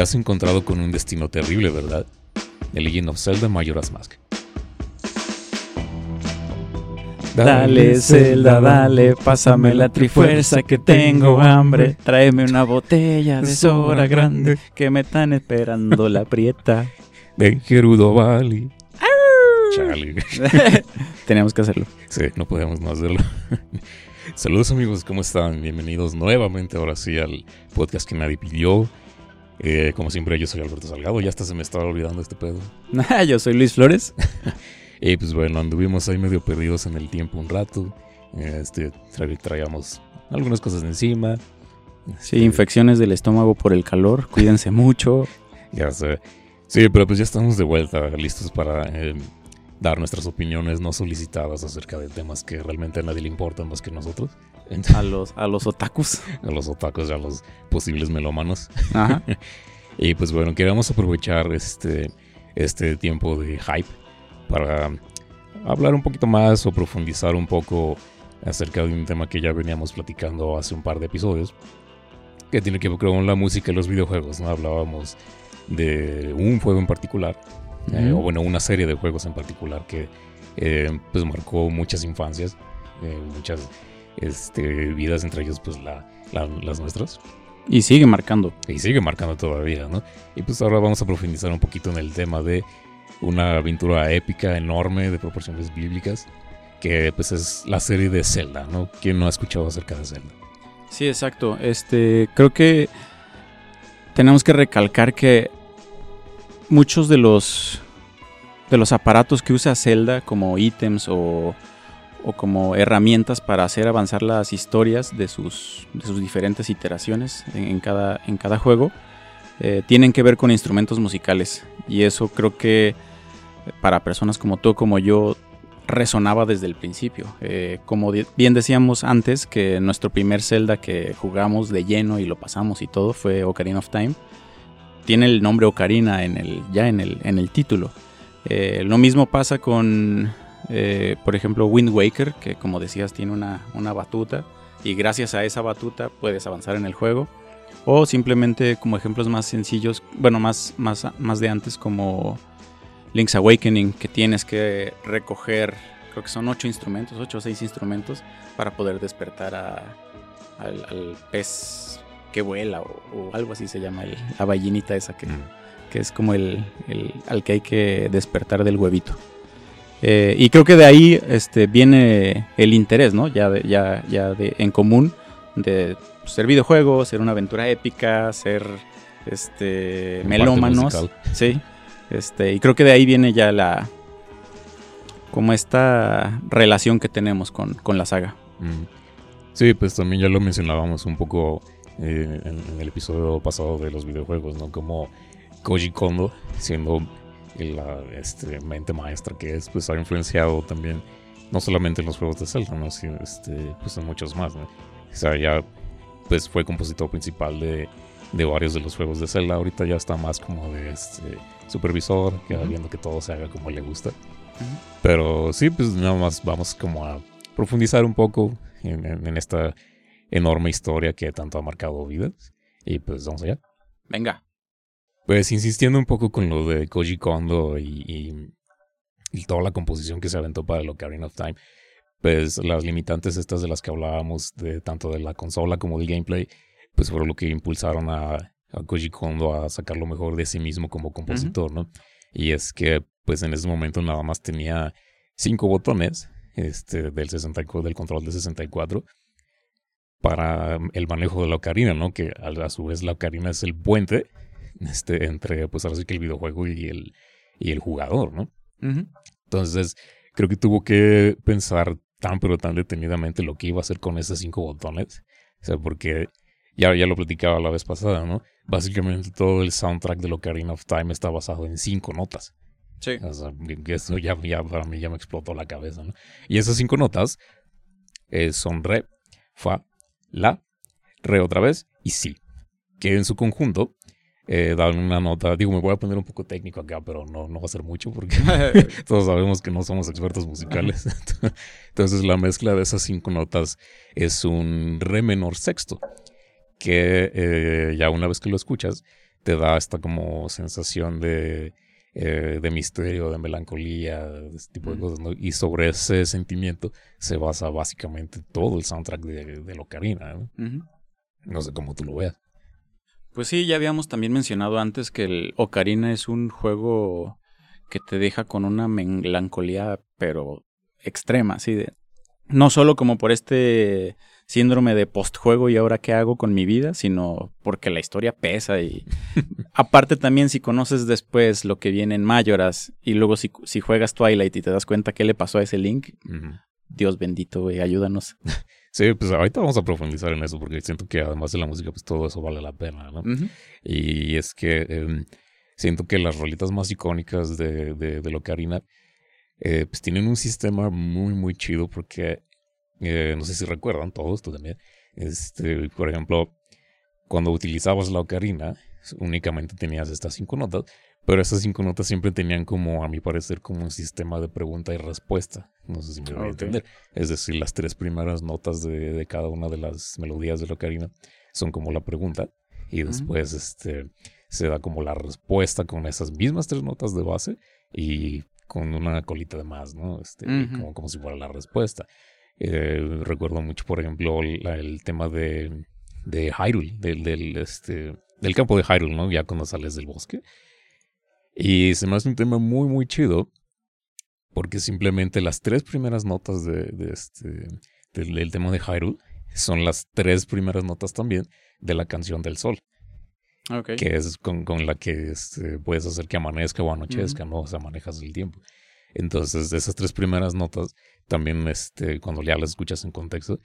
Te has encontrado con un destino terrible, ¿verdad? The Legend of Zelda Majora's Mask. Dale, Zelda, dale, pásame la trifuerza que tengo hambre. Tráeme una botella de soda grande que me están esperando la prieta. De Gerudo Valley. Chale. Teníamos que hacerlo. Sí, no podemos no hacerlo. Saludos amigos, ¿cómo están? Bienvenidos nuevamente ahora sí al podcast que nadie pidió. Eh, como siempre, yo soy Alberto Salgado. Ya hasta se me estaba olvidando este pedo. Yo soy Luis Flores. Y pues bueno, anduvimos ahí medio perdidos en el tiempo un rato. Este, tra- traíamos algunas cosas de encima. Sí, Este, infecciones del estómago por el calor. Cuídense mucho. Ya sé. Sí, pero pues ya estamos de vuelta, listos para eh, dar nuestras opiniones no solicitadas acerca de temas que realmente a nadie le importan más que nosotros. A los, a los otakus. A los otakus a los posibles melómanos. Ajá. Y pues bueno, queríamos aprovechar este, este tiempo de hype para hablar un poquito más o profundizar un poco acerca de un tema que ya veníamos platicando hace un par de episodios, que tiene que ver con la música y los videojuegos. ¿no? Hablábamos de un juego en particular, eh, o bueno, una serie de juegos en particular que eh, pues marcó muchas infancias, eh, muchas este, vidas, entre ellas pues la- la- las nuestras. Y sigue marcando. Y sigue marcando todavía, ¿no? Y pues ahora vamos a profundizar un poquito en el tema de una aventura épica enorme de proporciones bíblicas, que pues es la serie de Zelda, ¿no? ¿Quién no ha escuchado acerca de Zelda? Sí, exacto. Este, creo que tenemos que recalcar que muchos de los de los aparatos que usa Zelda como ítems o, o como herramientas para hacer avanzar las historias de sus, de sus diferentes iteraciones en, en cada, en cada juego eh, tienen que ver con instrumentos musicales y eso creo que para personas como tú como yo resonaba desde el principio. Eh, como bien decíamos antes, que nuestro primer Zelda que jugamos de lleno y lo pasamos y todo fue Ocarina of Time. Tiene el nombre Ocarina en el, ya en el, en el título. Eh, lo mismo pasa con, eh, por ejemplo, Wind Waker, que como decías tiene una, una batuta y gracias a esa batuta puedes avanzar en el juego. O simplemente como ejemplos más sencillos, bueno, más, más, más de antes como Link's Awakening, que tienes que recoger, creo que son ocho instrumentos, ocho o seis instrumentos, para poder despertar a- al, al pez que vuela o, o algo así se llama, el- la ballinita esa que, Mm. que es como el, el- al que hay que despertar del huevito. Eh, y creo que de ahí este, viene el interés, ¿no? Ya, de- ya, ya de, en común de ser videojuegos, ser una aventura épica, ser este, melómanos. Sí. Este, y creo que de ahí viene ya la. como esta relación que tenemos con, con la saga. Mm. Sí, pues también ya lo mencionábamos un poco eh, en, en el episodio pasado de los videojuegos, ¿no? Como Koji Kondo, siendo la este, mente maestra que es, pues ha influenciado también no solamente en los juegos de Zelda, ¿no? sino este, pues en muchos más, ¿no? O sea, ya pues fue compositor principal de, de varios de los juegos de Zelda. Ahorita ya está más como de este supervisor, que va Ujú. viendo que todo se haga como le gusta. Pero sí, pues nada más vamos como a profundizar un poco en, en- en esta enorme historia que tanto ha marcado vidas. Y pues vamos allá. Venga. Pues insistiendo un poco con lo de Koji Kondo y, y- y toda la composición que se aventó para el Ocarina of Time, pues las limitantes estas de las que hablábamos, de tanto de la consola como del gameplay, pues fueron lo que impulsaron a, a Koji Kondo a sacar lo mejor de sí mismo como compositor, ¿no? Y es que pues en ese momento nada más tenía cinco botones este, del, 64, del control de 64 para el manejo de la ocarina, ¿no? Que a, a su vez la ocarina es el puente este, entre, pues ahora sí que el videojuego y el, y el jugador, ¿no? Entonces, creo que tuvo que pensar tan pero tan detenidamente lo que iba a hacer con esos cinco botones. O sea, porque ya, ya lo platicaba la vez pasada, ¿no? Básicamente todo el soundtrack de Ocarina of Time está basado en cinco notas. Sí. O sea, eso ya, ya para mí ya me explotó la cabeza, ¿no? Y esas cinco notas eh, son re, fa, la, re otra vez y si. Que en su conjunto eh, dan una nota. Digo, me voy a poner un poco técnico acá, pero no, no va a ser mucho porque todos sabemos que no somos expertos musicales. Entonces, la mezcla de esas cinco notas es un re menor sexto. Que eh, ya una vez que lo escuchas, te da esta como sensación de, eh, de misterio, de melancolía, de ese tipo de Mm. cosas, ¿no? Y sobre ese sentimiento se basa básicamente todo el soundtrack de, de Locarina, ¿no? No sé cómo tú lo veas. Pues sí, ya habíamos también mencionado antes que el Ocarina es un juego que te deja con una melancolía, pero extrema, así de. No solo como por este síndrome de postjuego y ahora qué hago con mi vida, sino porque la historia pesa y aparte también si conoces después lo que viene en Mayoras y luego si, si juegas Twilight y te das cuenta qué le pasó a ese Link. Dios bendito, güey, ayúdanos. Sí, pues ahorita vamos a profundizar en eso porque siento que además de la música, pues todo eso vale la pena, ¿no? Y es que em, siento que las rolitas más icónicas de, de, de Locarina eh, pues tienen un sistema muy, muy chido porque eh, no sé si recuerdan todos, tú también. Este, por ejemplo, cuando utilizabas la ocarina, únicamente tenías estas cinco notas, pero esas cinco notas siempre tenían como, a mi parecer, como un sistema de pregunta y respuesta. No sé si me voy a entender. Es decir, las tres primeras notas de, de cada una de las melodías de la ocarina son como la pregunta y después este, se da como la respuesta con esas mismas tres notas de base y con una colita de más, ¿no? Este, como, como si fuera la respuesta. Eh, recuerdo mucho, por ejemplo, la- el tema de, de Hyrule, del, del, este, del campo de Hyrule, ¿no? Ya cuando sales del bosque. Y se me hace un tema muy, muy chido. Porque simplemente las tres primeras notas de, de este, del, del tema de Hyrule son las tres primeras notas también de la canción del sol Ok. que es con, con la que este, puedes hacer que amanezca o anochezca, ¿no? O sea, manejas el tiempo. Entonces, esas tres primeras notas, también este, cuando ya las escuchas en contexto,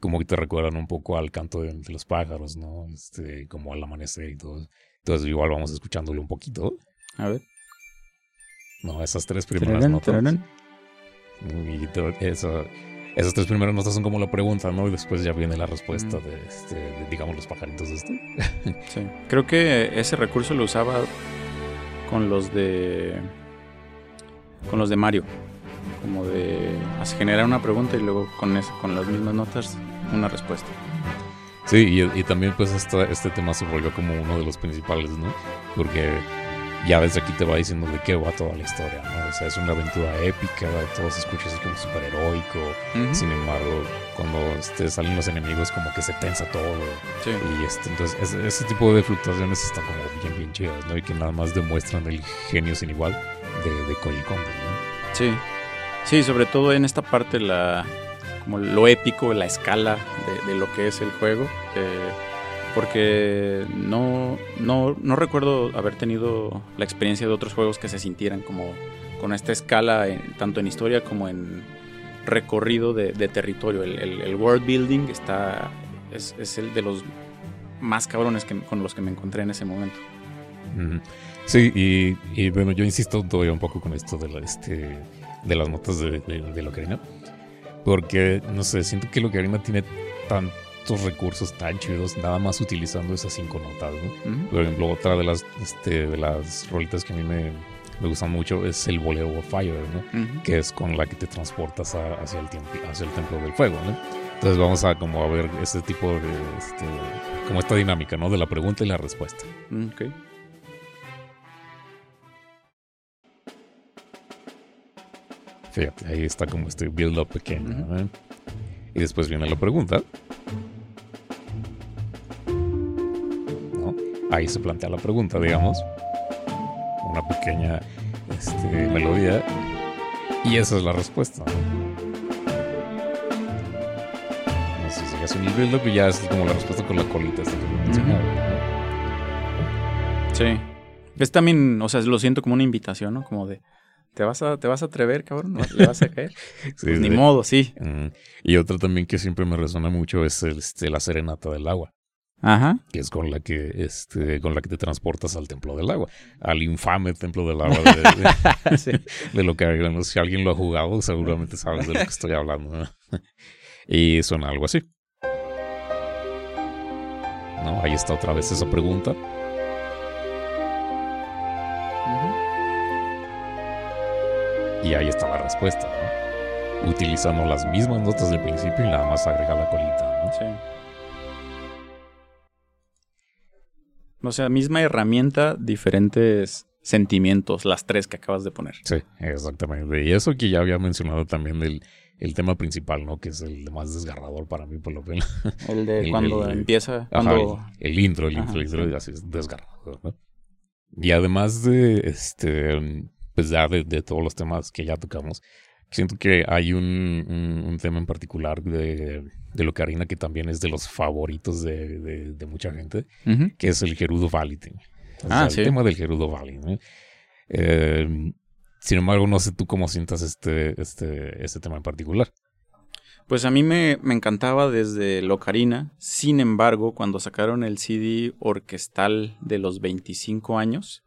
como que te recuerdan un poco al canto de, de los pájaros, ¿no? Este, como al amanecer y todo. Entonces, igual vamos escuchándolo un poquito, A ver. ¿no? Esas tres primeras Tararán, notas. tararán. Y esa- esas tres primeras notas son como la pregunta, ¿no? Y después ya viene la respuesta de, este, de, digamos, los pajaritos este. Sí. Creo que ese recurso lo usaba con los de. con los de Mario. Como de generar una pregunta y luego con eso, con las mismas notas, una respuesta. Sí, y, y también pues esta, este tema se volvió como uno de los principales, ¿no? Porque ya desde aquí te va diciendo de qué va toda la historia, ¿no? O sea, es una aventura épica, todo se escucha así como súper heroico. Sin embargo, cuando este, salen los enemigos como que se tensa todo. Sí. Y este, entonces ese, ese tipo de fluctuaciones están como bien, bien chidas, ¿no? Y que nada más demuestran el genio sin igual de, de Koji Kondo, ¿no? Sí. Sí, sobre todo en esta parte la como lo épico, la escala de, de lo que es el juego. eh, porque no, no, no recuerdo haber tenido la experiencia de otros juegos que se sintieran como con esta escala, en- tanto en historia como en recorrido de, territorio. El, world building está, es, el de los más cabrones que, con los que me encontré en ese momento. Sí, y, bueno, yo insisto todavía un poco con esto de, la, este, de las notas de, de, de la ocarina. Porque, no sé, siento que la ocarina tiene tantos recursos tan chidos, nada más utilizando esas cinco notas. Por ejemplo, otra de las, este, de las rolitas que a mí me, me gustan mucho es el bolero of Fire, que es con la que te transportas a- hacia, el tiempo, hacia el templo del fuego, ¿no? Entonces vamos a como a ver ese tipo de, este, como esta dinámica, ¿no? De la pregunta y la respuesta. Ok. Fíjate, ahí está como este build up pequeño. ¿no? Y después viene la pregunta. Ahí se plantea la pregunta, digamos. Una pequeña este, melodía. Y esa es la respuesta. ¿no? Sé si es un build up y ya es como la respuesta con la colita. esta que te mencionaba, ¿no? Sí. Es también, o sea, lo siento como una invitación, ¿no? Como de, ¿te vas a, te vas a atrever, cabrón? ¿Le vas a caer? Sí, Pues sí. ni modo, sí. Mm, Y otra también que siempre me resuena mucho es el, este, la serenata del agua. Ajá. que es con la que este con la que te transportas al templo del agua al infame templo del agua de, de- Sí. de lo que si alguien lo ha jugado seguramente sabes de lo que estoy hablando y suena algo así no ahí está otra vez esa pregunta y ahí está la respuesta ¿no? utilizando las mismas notas del principio y nada más agrega la colita ¿no? Sí. O sea, misma herramienta, diferentes sentimientos, las tres que acabas de poner. Sí, exactamente. Y eso que ya había mencionado también del el tema principal, ¿no? Que es el más desgarrador para mí, por lo menos. El de cuando empieza. cuando... el, intro, el intro, el intro, así es desgarrador, ¿no? Y además de, este, pues ya de, todos los temas que ya tocamos, siento que hay un, un, tema en particular de, de Locarina que también es de los favoritos de, de mucha gente, que es el Gerudo Valley. ah, sí. El tema del Gerudo Valley, ¿no? Eh, sin embargo, no sé tú cómo sientas este, este, este tema en particular. Pues a mí me, encantaba desde Locarina. Sin embargo, cuando sacaron el CD orquestal de los 25 años,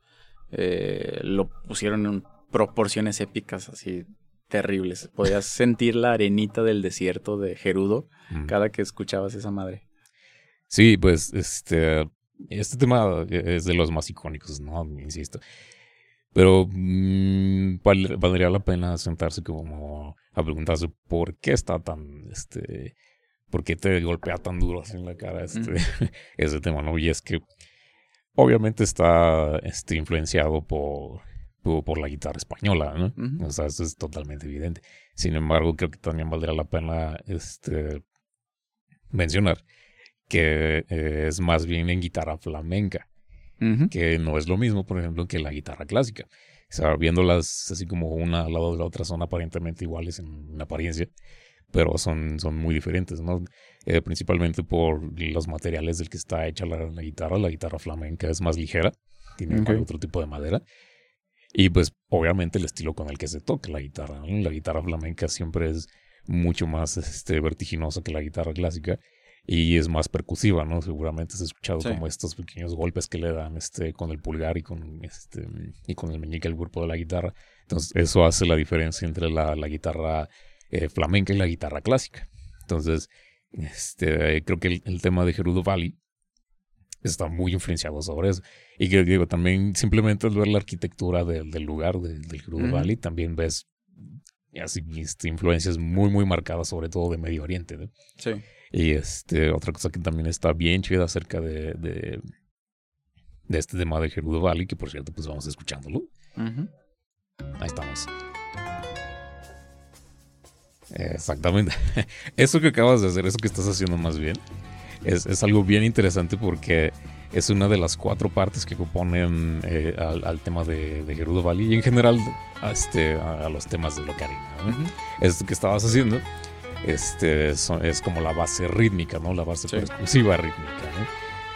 eh, lo pusieron en proporciones épicas así terribles. Podías sentir la arenita del desierto de Gerudo cada que escuchabas esa madre. Sí, pues este, este tema es de los más icónicos, ¿no? Insisto. Pero mmm, valdría la pena sentarse como a preguntarse por qué está tan, este, por qué te golpea tan duro así en la cara este, ese tema, ¿no? Y es que obviamente está este, influenciado por, por, la guitarra española, ¿no? O sea, eso es totalmente evidente. Sin embargo, creo que también valdría la pena este, mencionar que eh, es más bien en guitarra flamenca que no es lo mismo, por ejemplo, que la guitarra clásica. O sea, viéndolas así como una al lado de la otra son aparentemente iguales en, apariencia, pero son, son muy diferentes, ¿no? Eh, principalmente por los materiales del que está hecha la, guitarra. La guitarra flamenca es más ligera, tiene otro tipo de madera. Y pues obviamente el estilo con el que se toca la guitarra. La guitarra flamenca siempre es mucho más este, vertiginosa que la guitarra clásica y es más percusiva, ¿no? Seguramente has escuchado como estos pequeños golpes que le dan este con el pulgar y con este y con el meñique al cuerpo de la guitarra. Entonces, eso hace la diferencia entre la, la guitarra eh, flamenca y la guitarra clásica. Entonces, este creo que el, tema de Gerudo Valley está muy influenciado sobre eso. Y que digo, también simplemente al ver la arquitectura del lugar del Gerudo Valley, también ves así este, influencias muy, muy marcadas, sobre todo de Medio Oriente. ¿no? Sí. Y este, otra cosa que también está bien chida acerca de, de, este tema de Gerudo Valley, que por cierto, pues vamos escuchándolo. Ahí estamos. Exactamente. Eso que acabas de hacer, eso que estás haciendo más bien, es, es algo bien interesante porque es una de las cuatro partes que componen eh, al, tema de, de, Gerudo Valley y en general a, este, a, los temas de Locarina. Esto que estabas haciendo este, es como la base rítmica, ¿no? La base exclusiva rítmica, ¿no?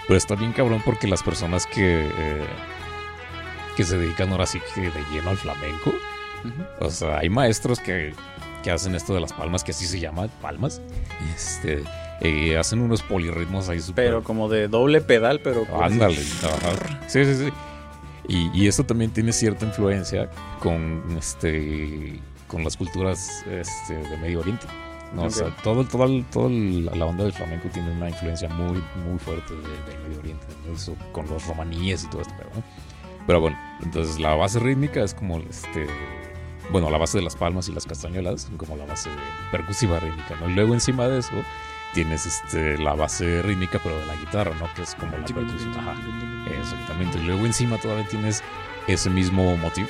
Pero está bien cabrón porque las personas que, eh, que se dedican ahora sí que de lleno al flamenco, o sea, hay maestros que, que, hacen esto de las palmas, que así se llama, palmas, este, eh, hacen unos polirritmos ahí super... Pero como de doble pedal, pero... Ándale, sí, sí, sí. Y, y esto también tiene cierta influencia con, este, con las culturas este, de Medio Oriente. No, o sea, todo, todo, todo la onda del flamenco tiene una influencia muy, muy fuerte del Medio Oriente, eso, con los romaníes y todo esto, ¿no? Pero bueno, entonces la base rítmica es como este. Bueno, la base de las palmas y las castañuelas, como la base percusiva rítmica, ¿no? Y luego encima de eso tienes este, la base rítmica, pero de la guitarra, ¿no? Que es como la percusión. Ajá, exactamente. Y luego encima todavía tienes ese mismo motivo,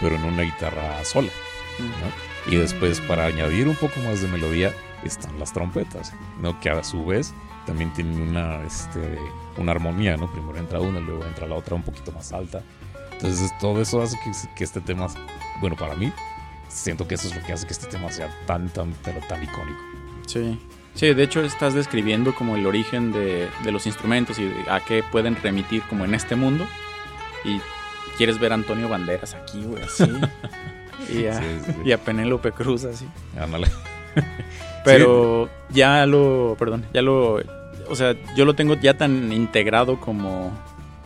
pero en una guitarra sola, ¿no? Y después, para añadir un poco más de melodía, están las trompetas, ¿no? Que a su vez también tienen una, este, una armonía, ¿no? Primero entra una, luego entra la otra un poquito más alta. Entonces, todo eso hace que, este tema, bueno, para mí, siento que eso es lo que hace que este tema sea tan, tan, pero tan icónico. Sí. Sí, de hecho estás describiendo como el origen de, de los instrumentos y a qué pueden remitir como en este mundo. Y quieres ver a Antonio Banderas aquí, güey, así. Y a, Penélope Cruz así. Pero ya lo, perdón, ya lo, o sea, yo lo tengo ya tan integrado como,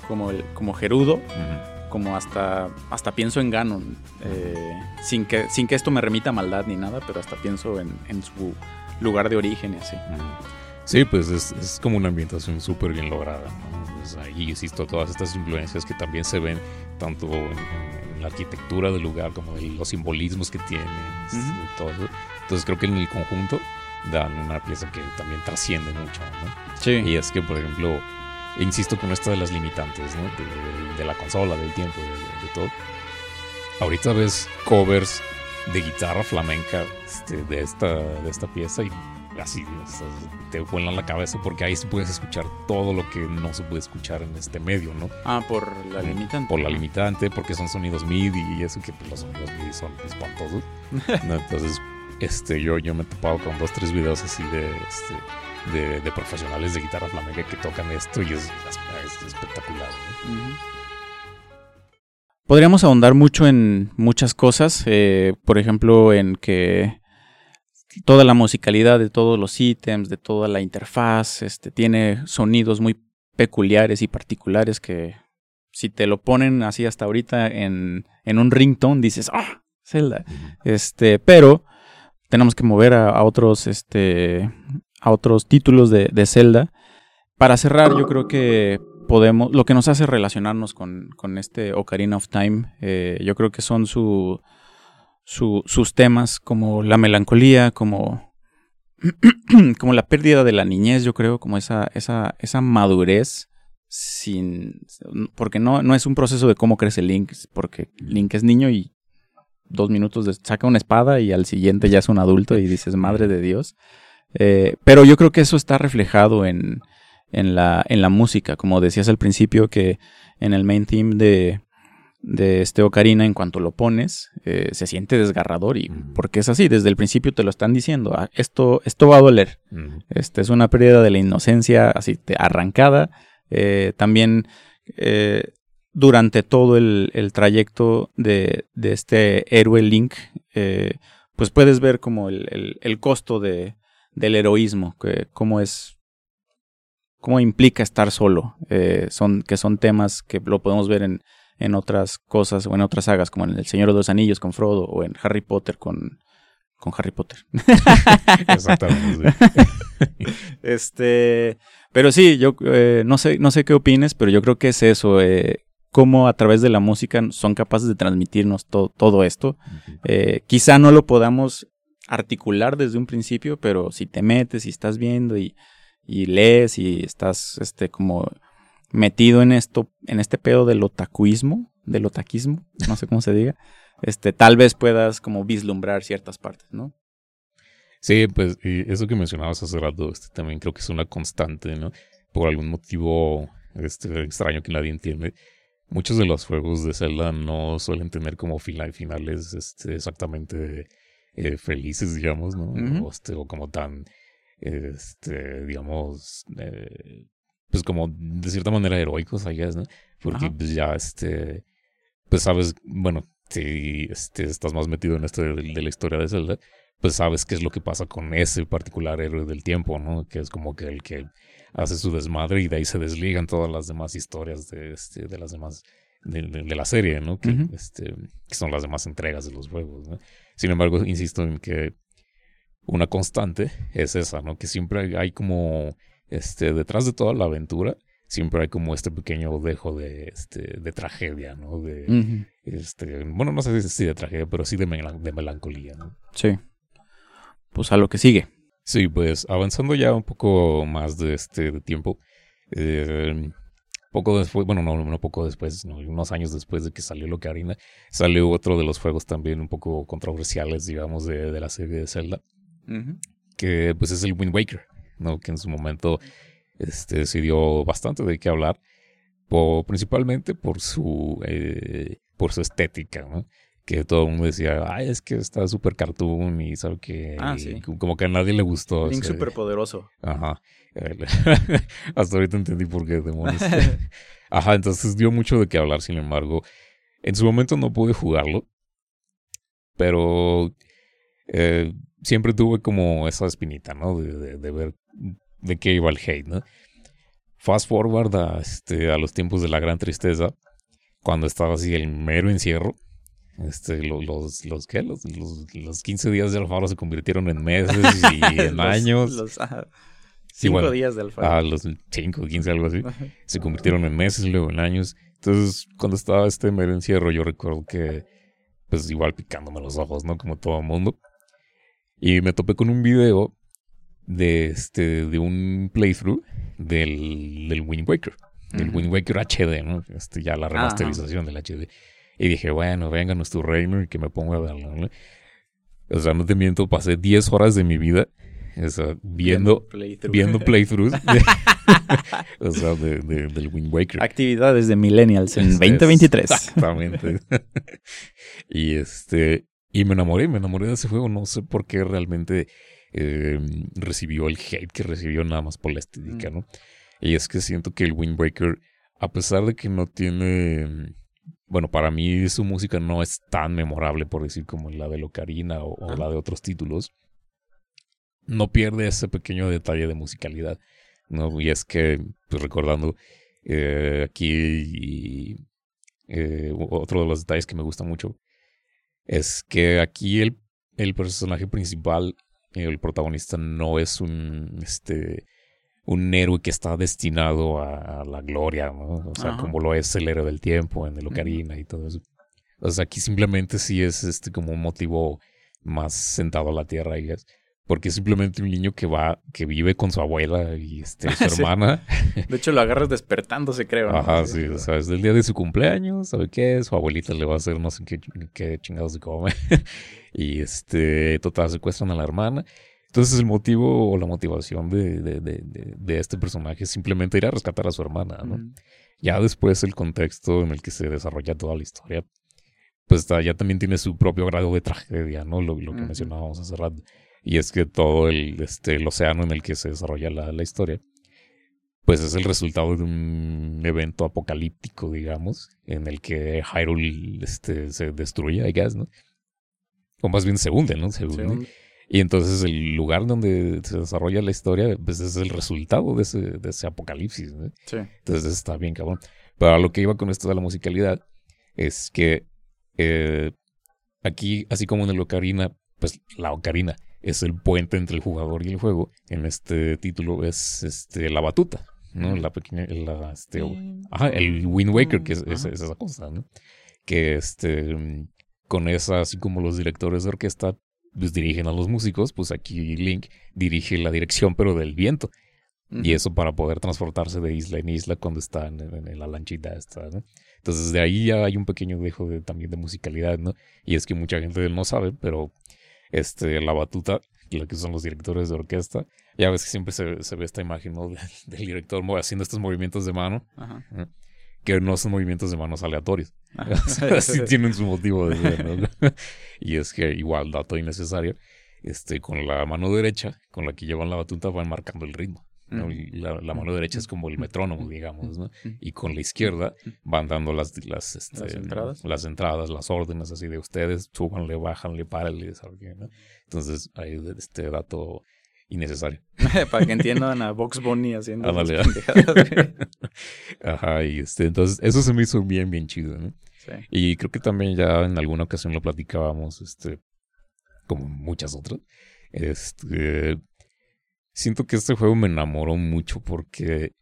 como, el, como Gerudo, como hasta, hasta pienso en Ganon, eh, sin, que, sin que esto me remita a maldad ni nada, pero hasta pienso en, en su lugar de origen y así. Sí, pues es, es, como una ambientación súper bien lograda. Pues ahí insisto, todas estas influencias que también se ven tanto en la arquitectura del lugar, como los simbolismos que tiene, todo Entonces creo que en el conjunto dan una pieza que también trasciende mucho, ¿no? Sí. Y es que, por ejemplo, insisto con esto de las limitantes, ¿no? De, la consola, del tiempo, de, todo. Ahorita ves covers de guitarra flamenca este, de, esta, de esta pieza y así te vuelan la cabeza porque ahí puedes escuchar todo lo que no se puede escuchar en este medio, ¿no? Ah, por la limitante. Por la limitante, porque son sonidos MIDI y eso que pues, los sonidos MIDI son espantosos. Entonces, este, yo, yo me he topado con dos, tres videos así de, este, de, profesionales de guitarra flamenca que tocan esto y es, espectacular. Podríamos ahondar mucho en muchas cosas, eh, por ejemplo, en que toda la musicalidad de todos los ítems, de toda la interfaz, este, tiene sonidos muy peculiares y particulares que si te lo ponen así hasta ahorita en, en un ringtone dices, ah, Zelda. Este, pero tenemos que mover a, otros, este, a otros títulos de, de, Zelda. Para cerrar, yo creo que podemos, lo que nos hace relacionarnos con, con este Ocarina of Time, eh, yo creo que son su, sus temas como la melancolía, como, como la pérdida de la niñez, yo creo, como esa, esa, esa madurez sin porque no, no es un proceso de cómo crece Link, porque Link es niño y dos minutos saca una espada y al siguiente ya es un adulto y dices, madre de Dios. Eh, pero yo creo que eso está reflejado en, en, la, en la música, como decías al principio, que en el main theme de, de este Ocarina, en cuanto lo pones, eh, se siente desgarrador y porque es así, desde el principio te lo están diciendo, ah, esto, esto va a doler, este es una pérdida de la inocencia así arrancada, eh, también durante todo el, trayecto de, este héroe Link, eh, pues puedes ver como el, costo de, del heroísmo, que cómo es, cómo implica estar solo, eh, son, que son temas que lo podemos ver en, en otras cosas o en otras sagas, como en El Señor de los Anillos con Frodo o en Harry Potter con, con Harry Potter. Exactamente. este, pero sí, yo eh, no sé, no sé qué opines, pero yo creo que es eso. Eh, cómo a través de la música son capaces de transmitirnos todo esto. Eh, quizá no lo podamos articular desde un principio, pero si te metes y estás viendo y, lees y estás este como metido en esto, en este pedo del otakuismo, del otaquismo, no sé cómo se diga, este, tal vez puedas como vislumbrar ciertas partes, ¿no? Sí, pues y eso que mencionabas hace rato, este, también creo que es una constante, ¿no? Por algún motivo este, extraño que nadie entiende muchos de los juegos de Zelda no suelen tener como finales este, exactamente eh, felices, digamos, ¿no? o, este, o, como tan, este, digamos, eh, pues como de cierta manera heroicos, I guess, ¿no? Porque pues ya, este, pues sabes, bueno, si este, estás más metido en esto de, de, la historia de Zelda, pues sabes qué es lo que pasa con ese particular héroe del tiempo, ¿no? Que es como que el que hace su desmadre y de ahí se desligan todas las demás historias de, este, de las demás, de, la serie, ¿no? Que, este, que son las demás entregas de los juegos, ¿no? Sin embargo, insisto en que una constante es esa, ¿no? Que siempre hay como, este, detrás de toda la aventura, siempre hay como este pequeño dejo de, este, de tragedia, ¿no? De, este, bueno, no sé si de tragedia, pero sí de, de melancolía, ¿no? Sí. Pues a lo que sigue. Sí, pues avanzando ya un poco más de este tiempo, eh, poco después, bueno, no, no poco después, unos años después de que salió lo que Harina, salió otro de los juegos también un poco controversiales, digamos, de, de la serie de Zelda, que pues es el Wind Waker, ¿no? Que en su momento este, se dio bastante de qué hablar, principalmente por su, eh, por su estética, ¿no? que todo el mundo decía, ay, es que está súper cartoon y sabe que ah, como que a nadie le gustó. Link súper poderoso. Ajá. Hasta ahorita entendí por qué demonios. Ajá, entonces dio mucho de qué hablar, sin embargo. En su momento no pude jugarlo, pero eh, siempre tuve como esa espinita, ¿no? De, de, ver de qué iba el hate, ¿no? Fast forward a, este, a los tiempos de la gran tristeza, cuando estaba así el mero encierro este, los, los, los, ¿qué? Los, los, 15 días de Alfaro se convirtieron en meses y en años. Los, cinco días de Alfaro. Ah, los 5, 15, algo así. Se convirtieron en meses, luego en años. Entonces, cuando estaba este mero encierro, yo recuerdo que, pues igual picándome los ojos, ¿no? Como todo el mundo. Y me topé con un video de, este, de un playthrough del, del Wind Waker. Del Wind Waker HD, ¿no? Este, ya la remasterización del HD. Y dije, bueno, vénganos tu reino y que me ponga a verlo. ¿no? O sea, no te miento, pasé 10 horas de mi vida viendo, viendo, playthroughs. o sea, de, del Wind Waker. Actividades de Millennials en 2023. Exactamente. y este. Y me enamoré, me enamoré de ese juego. No sé por qué realmente em, recibió el hate que recibió nada más por la estética, mm. ¿no? Y es que siento que el Wind Waker, a pesar de que no tiene. Bueno, para mí su música no es tan memorable, por decir, como la de Locarina o la de otros títulos no pierde ese pequeño detalle de musicalidad. ¿no? Y es que, pues recordando eh, aquí eh, otro de los detalles que me gusta mucho es que aquí el, el personaje principal, el protagonista, no es un este un héroe que está destinado a, la gloria, ¿no? O sea, como lo es el héroe del tiempo en el Ocarina y todo eso. O sea, aquí simplemente sí es este como un motivo más sentado a la tierra y es, porque es simplemente un niño que va, que vive con su abuela y este, su hermana. De hecho, lo agarras despertándose, creo. Ajá, sí, o sea, es el día de su cumpleaños, ¿sabe qué? Su abuelita le va a hacer no sé qué, qué chingados se come. y este, total, secuestran a la hermana. Entonces el motivo o la motivación de, de, de, de, este personaje es simplemente ir a rescatar a su hermana, ¿no? Ya después el contexto en el que se desarrolla toda la historia, pues ya también tiene su propio grado de tragedia, ¿no? Lo, lo que mencionábamos hace rato. Y es que todo el, este, el océano en el que se desarrolla la, la historia, pues es el resultado de un evento apocalíptico, digamos, en el que Hyrule este, se destruye, I guess, ¿no? O más bien se hunde, ¿no? Se hunde. Y entonces el lugar donde se desarrolla la historia, pues es el resultado de ese, de ese apocalipsis, ¿no? Sí. Entonces está bien cabrón. Pero a lo que iba con esto de la musicalidad es que eh, aquí, así como en el Ocarina, pues la Ocarina es el puente entre el jugador y el juego. En este título es este, la batuta, ¿no? La pequeña, la, este, ajá, el Wind Waker, que es, esa cosa, ¿no? Que este, con esa, así como los directores de orquesta pues, dirigen a los músicos, pues aquí Link dirige la dirección, pero del viento. Y eso para poder transportarse de isla en isla cuando está en, la lanchita esta, ¿no? Entonces de ahí ya hay un pequeño dejo de, también de musicalidad, ¿no? Y es que mucha gente no sabe, pero este, la batuta, lo que son los directores de orquesta. Ya ves que siempre se, se ve esta imagen ¿no? del, director haciendo estos movimientos de mano, que no son movimientos de manos aleatorios. Así tienen su motivo de ser, ¿no? y es que igual, dato innecesario, este, con la mano derecha, con la que llevan la batuta, van marcando el ritmo. La, mano derecha es como el metrónomo, digamos, ¿no? Y con la izquierda van dando las, las, este, entradas? las entradas, las órdenes así de ustedes, súbanle, bájanle, párenle, ¿sabes ¿no? Entonces, hay este dato innecesario. Para que entiendan a Box Bunny haciendo Ajá, y este, entonces, eso se me hizo bien, bien chido, ¿no? Sí. Y creo que también ya en alguna ocasión lo platicábamos, este, como muchas otras. Este, siento que este juego me enamoró mucho porque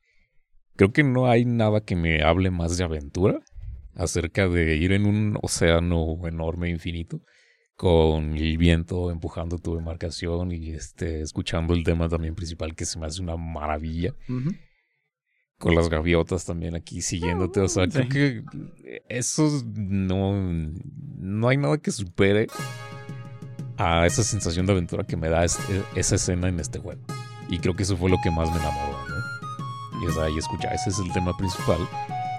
creo que no hay nada que me hable más de aventura acerca de ir en un océano enorme, infinito, con el viento empujando tu embarcación y este, escuchando el tema también principal que se me hace una maravilla. Con las gaviotas también aquí siguiéndote. O sea, creo que eso no, no hay nada que supere a esa sensación de aventura que me da esa escena en este juego. Y creo que eso fue lo que más me enamoró, ¿no? Y, o sea, y escucha, ese es el tema principal,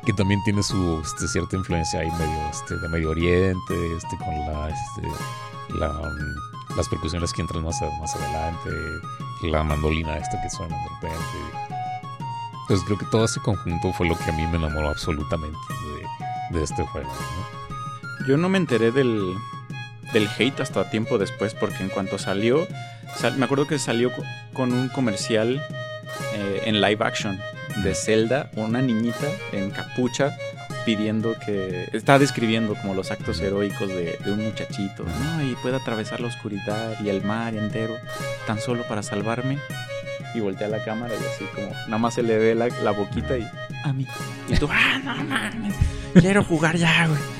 que también tiene su este, cierta influencia ahí medio este, de Medio Oriente, este, con la, este, la, mm, las percusiones que entran más, más adelante, la mandolina esta que suena de repente. Entonces creo que todo ese conjunto fue lo que a mí me enamoró absolutamente de, de este juego. ¿no? Yo no me enteré del, del hate hasta tiempo después, porque en cuanto salió, me acuerdo que salió con un comercial eh, en live action de Zelda, una niñita en capucha pidiendo que está describiendo como los actos heroicos de, un muchachito, ¿no? Y puede atravesar la oscuridad y el mar entero tan solo para salvarme. Y voltea la cámara y así como nada más se le ve la, la boquita y a mí. Y tú, ah, no mames, quiero jugar ya, güey.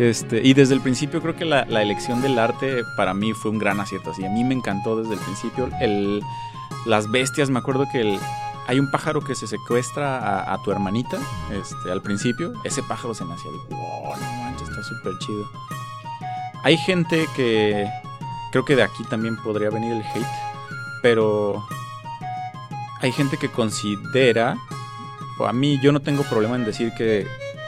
Este, y desde el principio creo que la, elección del arte para mí fue un gran acierto. Así, a mí me encantó desde el principio. El, las bestias, me acuerdo que el, hay un pájaro que se secuestra a, tu hermanita este, al principio. Ese pájaro se me hacía de, wow, no manches, está súper chido. Hay gente que creo que de aquí también podría venir el hate, pero hay gente que considera, o a mí yo no tengo problema en decir que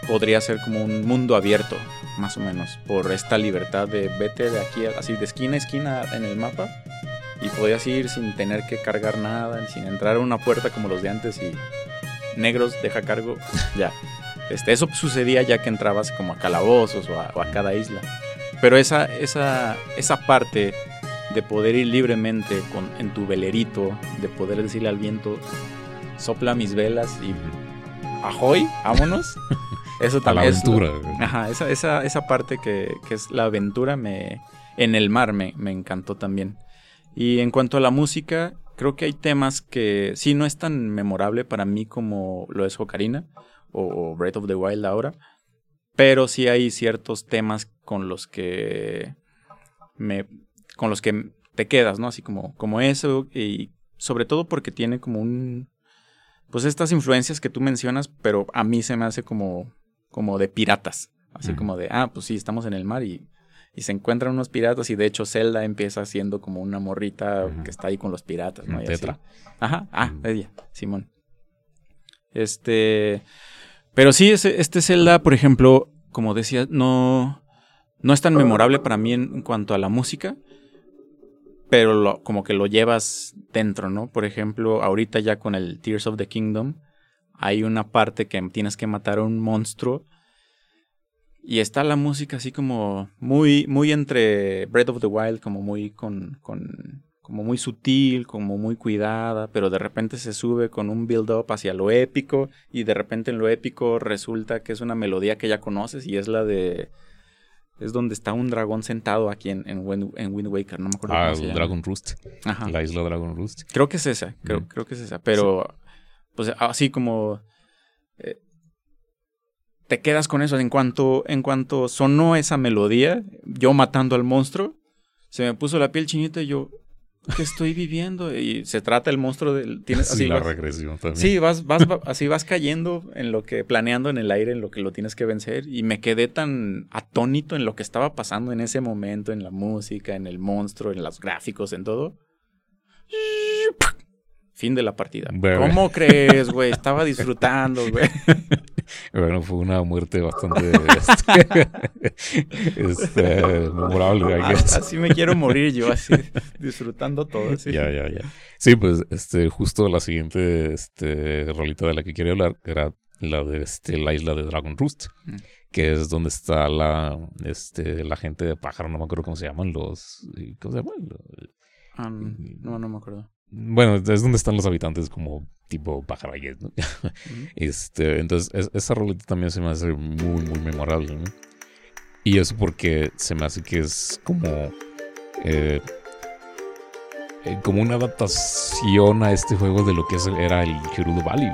podría ser como un mundo abierto, más o menos, por esta libertad de vete de aquí, así de esquina a esquina en el mapa y podías ir sin tener que cargar nada, sin entrar a una puerta como los de antes y negros deja cargo, ya. Este, eso sucedía ya que entrabas como a calabozos o a, cada isla. Pero esa, esa, esa parte de poder ir libremente con, en tu velerito, de poder decirle al viento, sopla mis velas y ahoy, vámonos. Eso también. la aventura. ajá, esa, esa, esa parte que, que, es la aventura me, en el mar me, me encantó también. Y en cuanto a la música, creo que hay temas que sí no es tan memorable para mí como lo es Ocarina o Breath of the Wild ahora, pero sí hay ciertos temas con los que me con los que te quedas, ¿no? Así como como eso y sobre todo porque tiene como un pues estas influencias que tú mencionas, pero a mí se me hace como como de piratas, así como de, ah, pues sí, estamos en el mar y y se encuentran unos piratas y de hecho Zelda empieza siendo como una morrita que está ahí con los piratas, ¿no? Tetra. Ajá, ah, ella, Simón. Este, pero sí, este Zelda, por ejemplo, como decía, no, no es tan memorable para mí en, cuanto a la música, pero lo, como que lo llevas dentro, ¿no? Por ejemplo, ahorita ya con el Tears of the Kingdom, hay una parte que tienes que matar a un monstruo y está la música así como muy, muy entre Breath of the Wild, como muy con, con como muy sutil, como muy cuidada, pero de repente se sube con un build-up hacia lo épico y de repente en lo épico resulta que es una melodía que ya conoces y es la de... Es donde está un dragón sentado aquí en, en, Wind, Waker, no me acuerdo. Ah, el Dragon Roost. Ajá. La isla Dragon Roost. Creo que es esa, creo, creo que es esa, pero pues así como... Eh, te quedas con eso. En cuanto, en cuanto sonó esa melodía, yo matando al monstruo, se me puso la piel chinita y yo, ¿qué estoy viviendo? Y se trata el monstruo del... Tienes, así la regresión también. Sí, vas, vas, así vas cayendo en lo que, planeando en el aire, en lo que lo tienes que vencer. Y me quedé tan atónito en lo que estaba pasando en ese momento, en la música, en el monstruo, en los gráficos, en todo. Fin de la partida. ¿Cómo crees, güey? Estaba disfrutando, güey. Bueno, fue una muerte bastante este, este, memorable. Así me quiero morir yo, así disfrutando todo. Ya, ya, ya. Sí, pues este, justo la siguiente este, rolita de la que quería hablar era la de este, la isla de Dragon Roost, mm. que es donde está la, este, la gente de pájaro, no me acuerdo cómo se llaman, los... ¿Cómo se llaman? Ah, no, no me acuerdo. Bueno, es donde están los habitantes como tipo pajarayes, ¿no? este, entonces, esa rolita también se me hace muy, muy memorable, ¿no? Y eso porque se me hace que es como... Eh, eh, como una adaptación a este juego de lo que era el Gerudo Valley.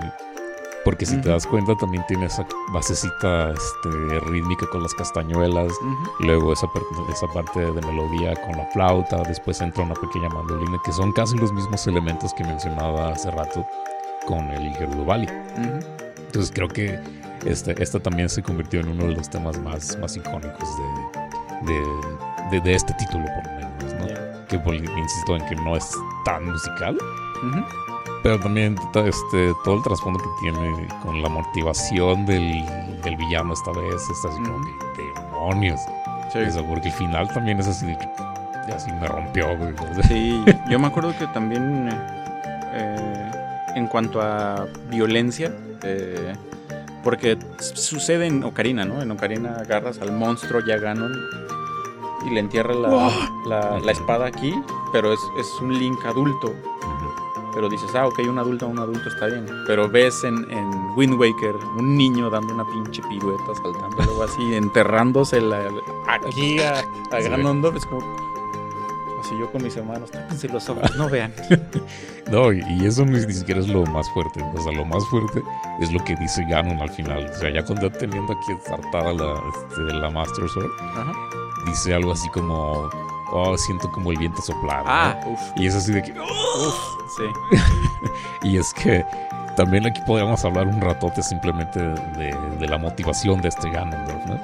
Porque si te das cuenta, también tiene esa basecita este, rítmica con las castañuelas. Luego esa, esa parte de melodía con la flauta. Después entra una pequeña mandolina, que son casi los mismos elementos que mencionaba hace rato con el Gerudo Valley. Entonces creo que este, esta también se convirtió en uno de los temas más, más icónicos de, de, este título, por lo menos. ¿no? Que insisto en que no es tan musical. Pero también este, todo el trasfondo que tiene con la motivación del, del villano esta vez es así como que demonios. Eso, porque el final también es así que así me rompió. Sí, yo me acuerdo que también eh, en cuanto a violencia, eh, porque sucede en Ocarina, ¿no? En Ocarina agarras al monstruo ya Ganon y le entierra la, la, la espada aquí, pero es, es un Link adulto pero dices, ah, ok, un adulto, un adulto está bien. Pero ves en, en Wind Waker un niño dando una pinche pirueta, saltando algo así, enterrándose aquí a, a es como. Así yo con mis hermanos, tápense los ojos, no vean. no, y eso ni, siquiera es lo más fuerte. O sea, lo más fuerte es lo que dice Ganon al final. O sea, ya cuando teniendo aquí ensartada la, este, la Master Sword, dice algo así como oh, siento como el viento soplar. ¿no? Ah, uf, Y es así de que, uf, sí. Y es que también aquí podríamos hablar un ratote simplemente de, de la motivación de este Ganondorf, ¿no?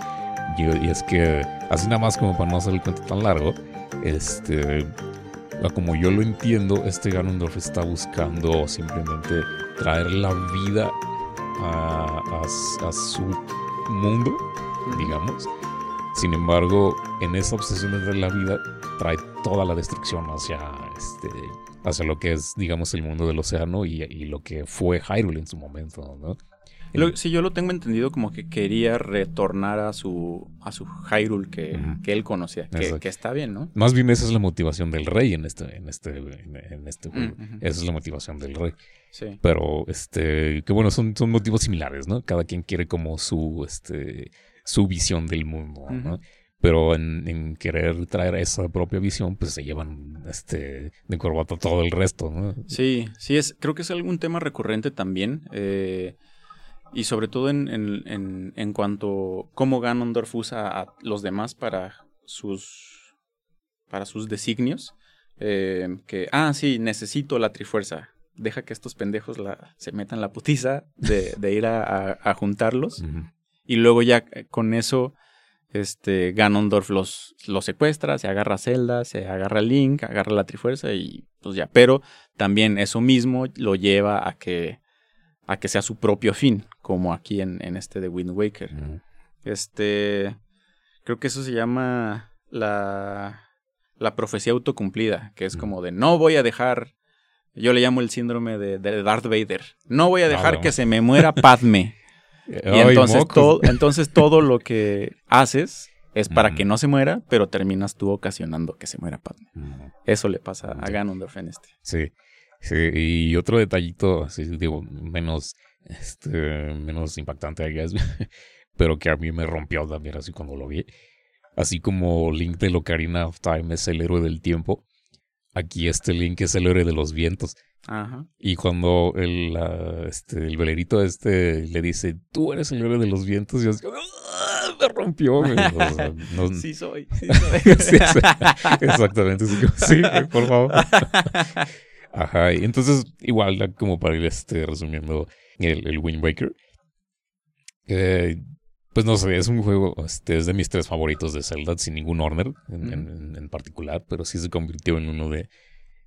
Y, y es que, así nada más como para no hacer el cuento tan largo, este, a como yo lo entiendo, este Ganondorf está buscando simplemente traer la vida a, a s- a su mundo, digamos. Sin embargo, en esa obsesión de la vida trae toda la destrucción hacia este hacia lo que es, digamos, el mundo del océano y, y lo que fue Hyrule en su momento, ¿no? Lo- sí, yo lo tengo entendido como que quería retornar a su a su Hyrule que, que él conocía, que, que está bien, ¿no? Más bien esa es la motivación del rey en este, en este, en, este juego. Esa es la motivación del rey. Sí. Pero, este, que bueno, son, son motivos similares, ¿no? Cada quien quiere como su, este, su visión del mundo, ¿no? Pero en, en querer traer esa propia visión, pues se llevan, este, de corbata todo el resto, ¿no? Sí, sí, es, creo que es algún tema recurrente también. eh, y sobre todo en, en, en, en cuanto cómo Ganondorf usa a los demás para sus para sus designios. eh, que, ah, sí, necesito la trifuerza. Deja que estos pendejos la, se metan la putiza de, de ir a, a- a juntarlos. Y luego ya eh, con eso, este, Ganondorf los, los secuestra, se agarra a Zelda, se agarra a Link, agarra la Trifuerza y pues ya. Pero también eso mismo lo lleva a que, a que sea su propio fin, como aquí en, en este de Wind Waker. Este, creo que eso se llama la, la profecía autocumplida, que es Mm. como de no voy a dejar, yo le llamo el síndrome de, de Darth Vader, no voy a dejar no. que se me muera Padme. Y entonces todo, entonces todo lo que haces es para que no se muera, pero terminas tú ocasionando que se muera Padme. Eso le pasa a Sí. Ganondorf en este. Sí, sí, y otro detallito, así digo, menos, este, menos impactante, guess, pero que a mí me rompió también así cuando lo vi. Así como Link de Ocarina of Time es el héroe del tiempo, aquí este Link es el héroe de los vientos. Ajá. Y cuando el, este, el velerito este le dice, tú eres el héroe de los vientos, y yo "Ah", me rompió. güey. O sea, no- Sí soy, sí sí, exactamente. Sí, por favor. Ajá, y entonces, igual, como para ir este, resumiendo el, el Wind Waker. eh, pues no sé, es un juego, este, es de mis tres favoritos de Zelda, sin ningún honor en, en- en particular, pero sí se convirtió en uno de,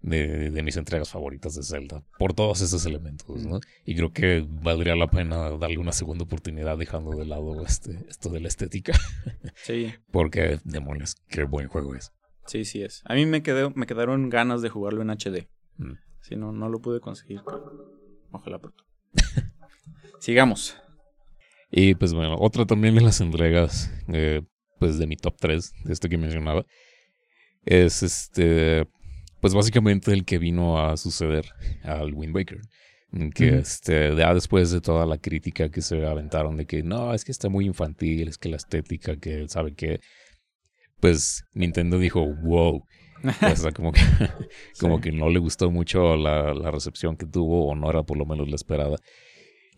de, de mis entregas favoritas de Zelda, por todos esos elementos, ¿no? Y creo que valdría la pena darle una segunda oportunidad dejando de lado este, esto de la estética, Sí, porque, demonios, qué buen juego es. sí, sí es. A mí me, quedé, me quedaron ganas de jugarlo en HD. Mm. Si no, no lo pude conseguir. Ojalá pronto. Sigamos. Y pues bueno, otra también de las entregas, eh, pues de mi top 3, de este que mencionaba, es este, pues básicamente el que vino a suceder al Wind Waker. Que Ujú. este, ya después de toda la crítica que se aventaron de que no, es que está muy infantil, es que la estética, que sabe que, pues Nintendo dijo, wow. O sea, como que, como Sí. que no le gustó mucho la, la recepción que tuvo, o no era por lo menos la esperada.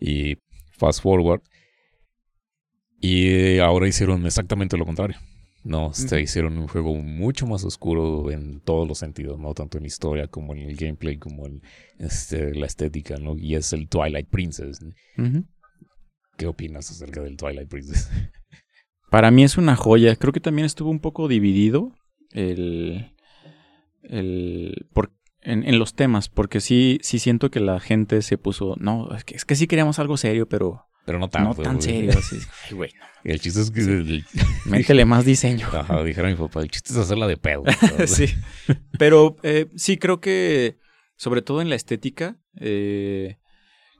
Y fast forward. Y ahora hicieron exactamente lo contrario. No, Ujú. hicieron un juego mucho más oscuro en todos los sentidos, no tanto en historia como en el gameplay, como en este, la estética, ¿no? Y es el Twilight Princess. ¿Qué opinas acerca del Twilight Princess? Para mí es una joya. Creo que también estuvo un poco dividido el, el por- en, en los temas, porque sí, sí siento que la gente se puso, no, es que, es que sí queríamos algo serio, pero Pero no tanto. no tan güey. serio. así. Ay, güey, no. El chiste es que... el- métele más diseño. Ajá, dijera mi papá, el chiste es hacerla de pedo. sí. Pero eh, sí creo que, sobre todo en la estética, eh,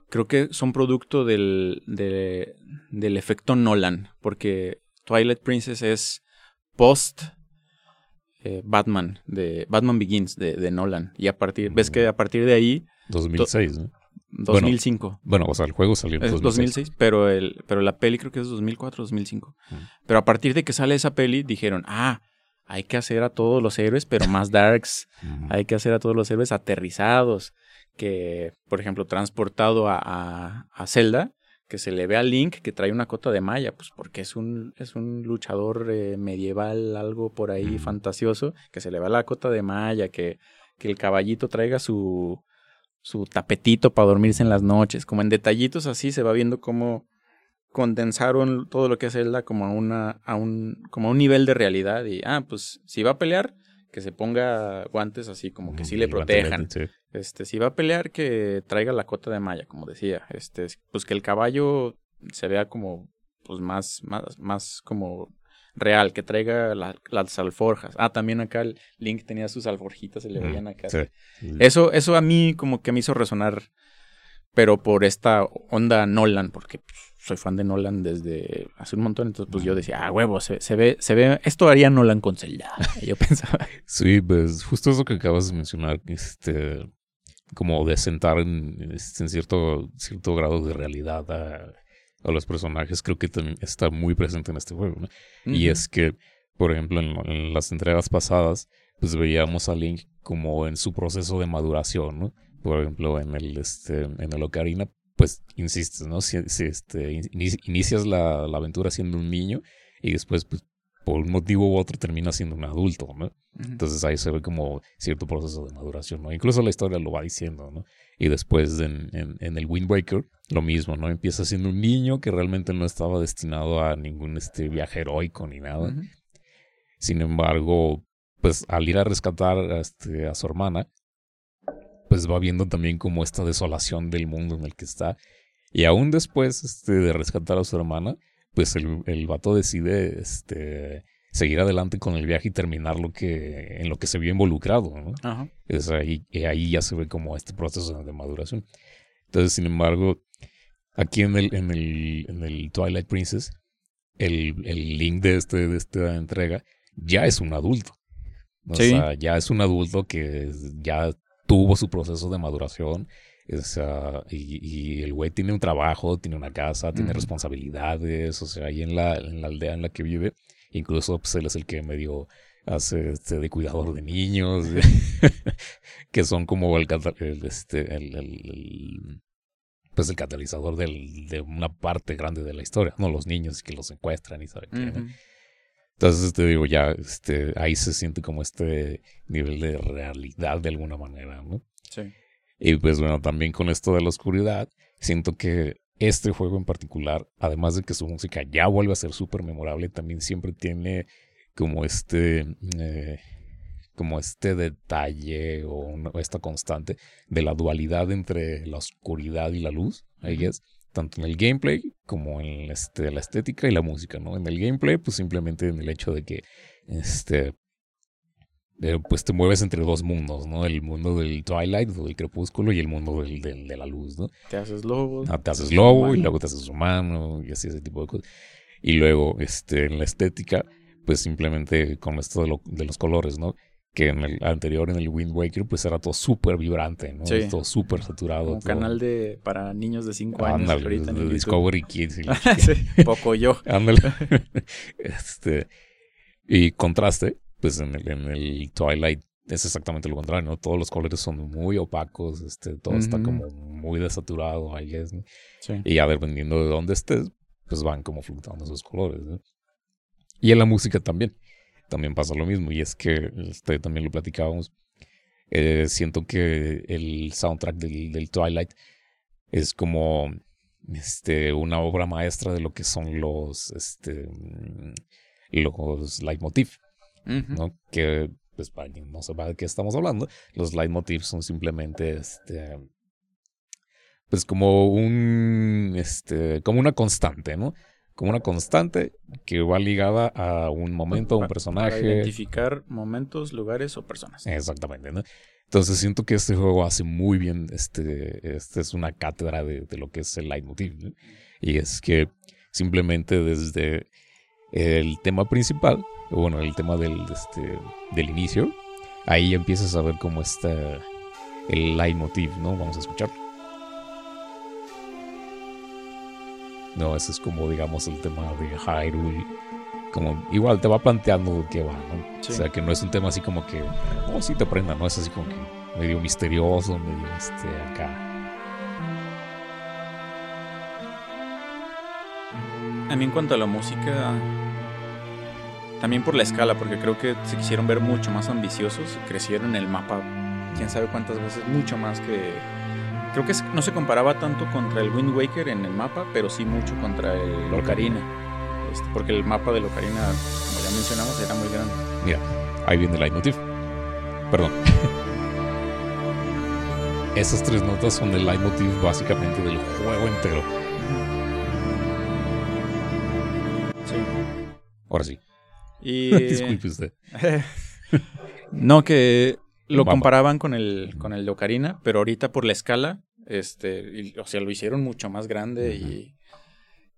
creo que son producto del, de- del efecto Nolan, porque Twilight Princess es post eh, Batman, de Batman Begins de, de Nolan. Y a partir, ves que a partir de ahí, 2006, ¿no? 2005. Bueno, o sea, el juego salió en Es 2006. 2006, pero, el, pero la peli creo que es 2004 2005. Mm. Pero a partir de que sale esa peli, dijeron, ah, hay que hacer a todos los héroes, pero más darks. Hay que hacer a todos los héroes aterrizados. Que, por ejemplo, transportado a, a, a Zelda, que se le ve a Link que trae una cota de malla, pues porque es un, es un luchador eh, medieval, algo por ahí fantasioso, que se le ve la cota de malla, que, que el caballito traiga su, su tapetito para dormirse en las noches, como en detallitos así se va viendo cómo condensaron todo lo que es Zelda como a una a un como a un nivel de realidad y ah pues si va a pelear que se ponga guantes así como que sí le protejan. este si va a pelear que traiga la cota de malla como decía este pues que el caballo se vea como pues más más más como real que traiga las alforjas ah también acá el Link tenía sus alforjitas se le veían acá eso eso a mí como que me hizo resonar pero por esta onda Nolan porque pues, soy fan de Nolan desde hace un montón, entonces pues yo decía, ah, huevo, se, ve, se ve, esto haría Nolan con Zelda. yo pensaba. Sí, pues justo eso que acabas de mencionar, este, como de sentar en, este, en cierto, cierto grado de realidad a, los personajes, creo que también está muy presente en este juego, ¿no? Y es que, por ejemplo, en, las entregas pasadas, pues veíamos a Link como en su proceso de maduración, ¿no? Por ejemplo, en el, este, en el Ocarina, pues insistes, ¿no? Si, este, inicias la, aventura siendo un niño y después, pues, por un motivo u otro terminas siendo un adulto, ¿no? Entonces ahí se ve como cierto proceso de maduración, ¿no? Incluso la historia lo va diciendo, ¿no? Y después en, en, el Wind Waker, lo mismo, ¿no? Empieza siendo un niño que realmente no estaba destinado a ningún este, viaje heroico ni nada. Sin embargo, pues al ir a rescatar este, a su hermana, pues va viendo también como esta desolación del mundo en el que está. Y aún después este, de rescatar a su hermana, pues el, el vato decide este, seguir adelante con el viaje y terminar lo que, en lo que se vio involucrado. ¿no? Es ahí, ahí ya se ve como este proceso de maduración. Entonces, sin embargo, aquí en el, en el, en el Twilight Princess, el, el link de, este, de esta entrega ya es un adulto. O sea, ya es un adulto que ya tuvo su proceso de maduración. Y, el güey tiene un trabajo, tiene una casa, tiene responsabilidades, o sea, ahí en la, en la aldea en la que vive, incluso pues, él es el que medio hace este, de cuidador de niños, que son como el, este, el, pues el catalizador de una parte grande de la historia, no los niños que los secuestran y saben qué. Entonces te digo, ya este, ahí se siente como este nivel de realidad de alguna manera, ¿no? Sí. Y pues bueno, también con esto de la oscuridad, siento que este juego en particular, además de que su música ya vuelve a ser súper memorable, también siempre tiene como este, eh, como este detalle o, esta constante de la dualidad entre la oscuridad y la luz, ahí es tanto en el gameplay como en este, la estética y la música, ¿no? En el gameplay, pues simplemente en el hecho de que, este, eh, pues te mueves entre dos mundos, ¿no? El mundo del Twilight, del crepúsculo, y el mundo del, de la luz, ¿no? Te haces lobo. Ah, te haces lobo y luego te haces humano y así ese tipo de cosas. Y luego, este, en la estética, pues simplemente con esto de, de los colores, ¿no? que en el anterior, en el Wind Waker, pues era todo súper vibrante, ¿no? Sí. Todo súper saturado. Un canal de para niños de 5 años. Ándale, de Discovery Kids. Y sí, poco yo. Ándale. este, y contraste, pues en el, en el Twilight es exactamente lo contrario, ¿no? Todos los colores son muy opacos, este, todo está como muy desaturado, ahí es, sí. Y ya dependiendo de dónde estés, pues van como fluctuando esos colores, ¿no? Y en la música también también pasa lo mismo. Y es que este, también lo platicábamos. Eh, siento que el soundtrack del, Twilight es como este, una obra maestra de lo que son los, este, los leitmotiv, ¿no? Que, pues, para quien no sepa de qué estamos hablando, los leitmotiv son simplemente, este, pues, como un, este, como una constante, ¿no? como una constante que va ligada a un momento, a un personaje. Para identificar momentos, lugares o personas. Exactamente, ¿no? Entonces siento que este juego hace muy bien, este, este es una cátedra de, lo que es el leitmotiv, ¿no? Y es que simplemente desde el tema principal, bueno, el tema del, este, del inicio, ahí empiezas a ver cómo está el leitmotiv, ¿no? Vamos a escucharlo. No, ese es como, digamos, el tema de Hyrule. Como, igual te va planteando de qué va, ¿no? O sea, que no es un tema así como que, oh, sí te prenda, ¿no? Es así como que medio misterioso, medio este, acá. A mí en cuanto a la música, también por la escala, porque creo que se quisieron ver mucho más ambiciosos y crecieron el mapa, quién sabe cuántas veces, mucho más que... Creo que no se comparaba tanto contra el Wind Waker en el mapa, pero sí mucho contra el Ocarina. Este, porque el mapa del Ocarina, como ya mencionamos, era muy grande. Mira, ahí viene el leitmotiv. Perdón. Esas tres notas son el leitmotiv básicamente del juego entero. Y... Disculpe usted. no, que lo comparaban con el, con el de Ocarina, pero ahorita por la escala, este, o sea, lo hicieron mucho más grande y,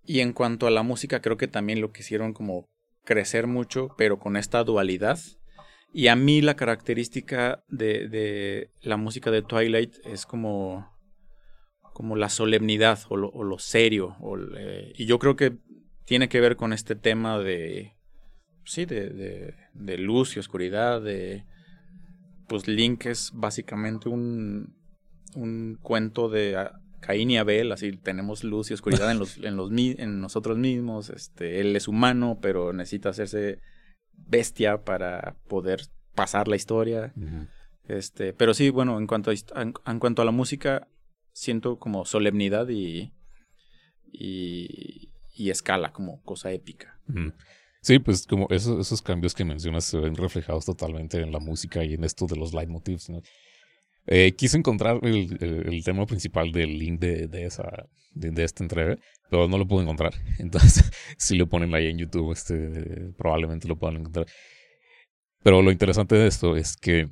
y en cuanto a la música, creo que también lo quisieron como crecer mucho, pero con esta dualidad. Y a mí la característica de, de la música de Twilight es como, como la solemnidad o lo, serio. y yo creo que tiene que ver con este tema de, sí, de, de, luz y oscuridad, de, pues Link es básicamente un, un cuento de Caín y Abel, así tenemos luz y oscuridad en, los, en, los, en nosotros mismos, este, él es humano, pero necesita hacerse bestia para poder pasar la historia. Este, pero sí, bueno, en cuanto a, en, cuanto a la música, siento como solemnidad y, y, y escala, como cosa épica. Sí, pues como esos, esos cambios que mencionas se ven reflejados totalmente en la música y en esto de los leitmotivs. ¿no? Eh, quise encontrar el, tema principal del link de, de esa de, esta entrega, pero no lo pude encontrar. Entonces, si lo ponen ahí en YouTube, este, probablemente lo puedan encontrar. Pero lo interesante de esto es que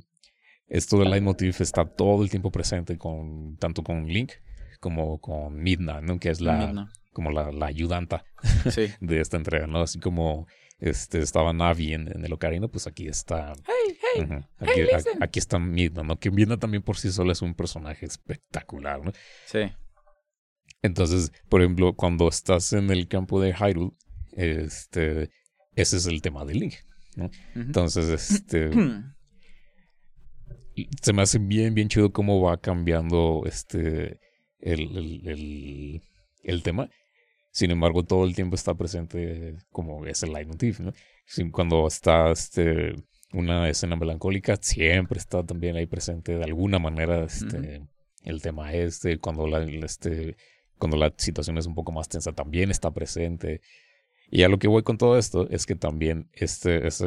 esto del leitmotiv está todo el tiempo presente con tanto con Link como con Midna, ¿no? Que es la como la, la ayudanta de esta entrega, ¿no? Así como este, estaba Navi en, el Ocarina, pues aquí está. aquí, está Midna, ¿no? Que Midna también por sí sola es un personaje espectacular, ¿no? Sí. Entonces, por ejemplo, cuando estás en el campo de Hyrule, este, ese es el tema de Link, ¿no? Entonces, este. se me hace bien, bien chido cómo va cambiando este. el, el, el tema. Sin embargo, todo el tiempo está presente como es el leitmotiv, ¿no? Cuando está este, una escena melancólica, siempre está también ahí presente de alguna manera este, el tema este. Cuando la, este, cuando la situación es un poco más tensa, también está presente. Y a lo que voy con todo esto es que también este, esa,